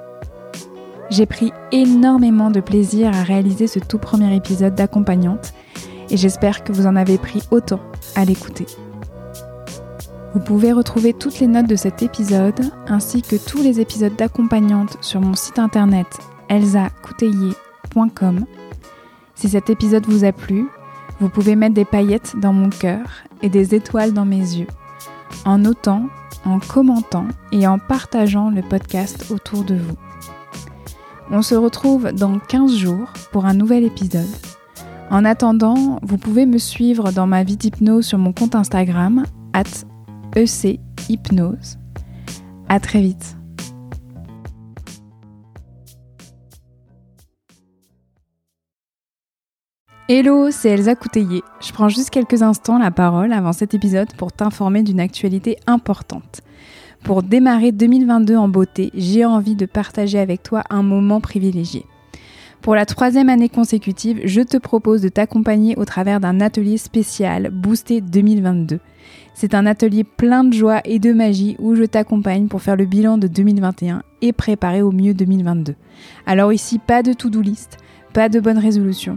J'ai pris énormément de plaisir à réaliser ce tout premier épisode d'accompagnante et j'espère que vous en avez pris autant à l'écouter. Vous pouvez retrouver toutes les notes de cet épisode ainsi que tous les épisodes d'accompagnante sur mon site internet elsacouteiller.com. Si cet épisode vous a plu, vous pouvez mettre des paillettes dans mon cœur et des étoiles dans mes yeux, en notant, en commentant et en partageant le podcast autour de vous. On se retrouve dans 15 jours pour un nouvel épisode. En attendant, vous pouvez me suivre dans ma vie d'hypnose sur mon compte Instagram, at echypnose. À très vite. Hello, c'est Elsa Couteillé. Je prends juste quelques instants la parole avant cet épisode pour t'informer d'une actualité importante. Pour démarrer 2022 en beauté, j'ai envie de partager avec toi un moment privilégié. Pour la troisième année consécutive, je te propose de t'accompagner au travers d'un atelier spécial Boosté 2022. C'est un atelier plein de joie et de magie où je t'accompagne pour faire le bilan de 2021 et préparer au mieux 2022. Alors ici, pas de to-do list, pas de bonne résolution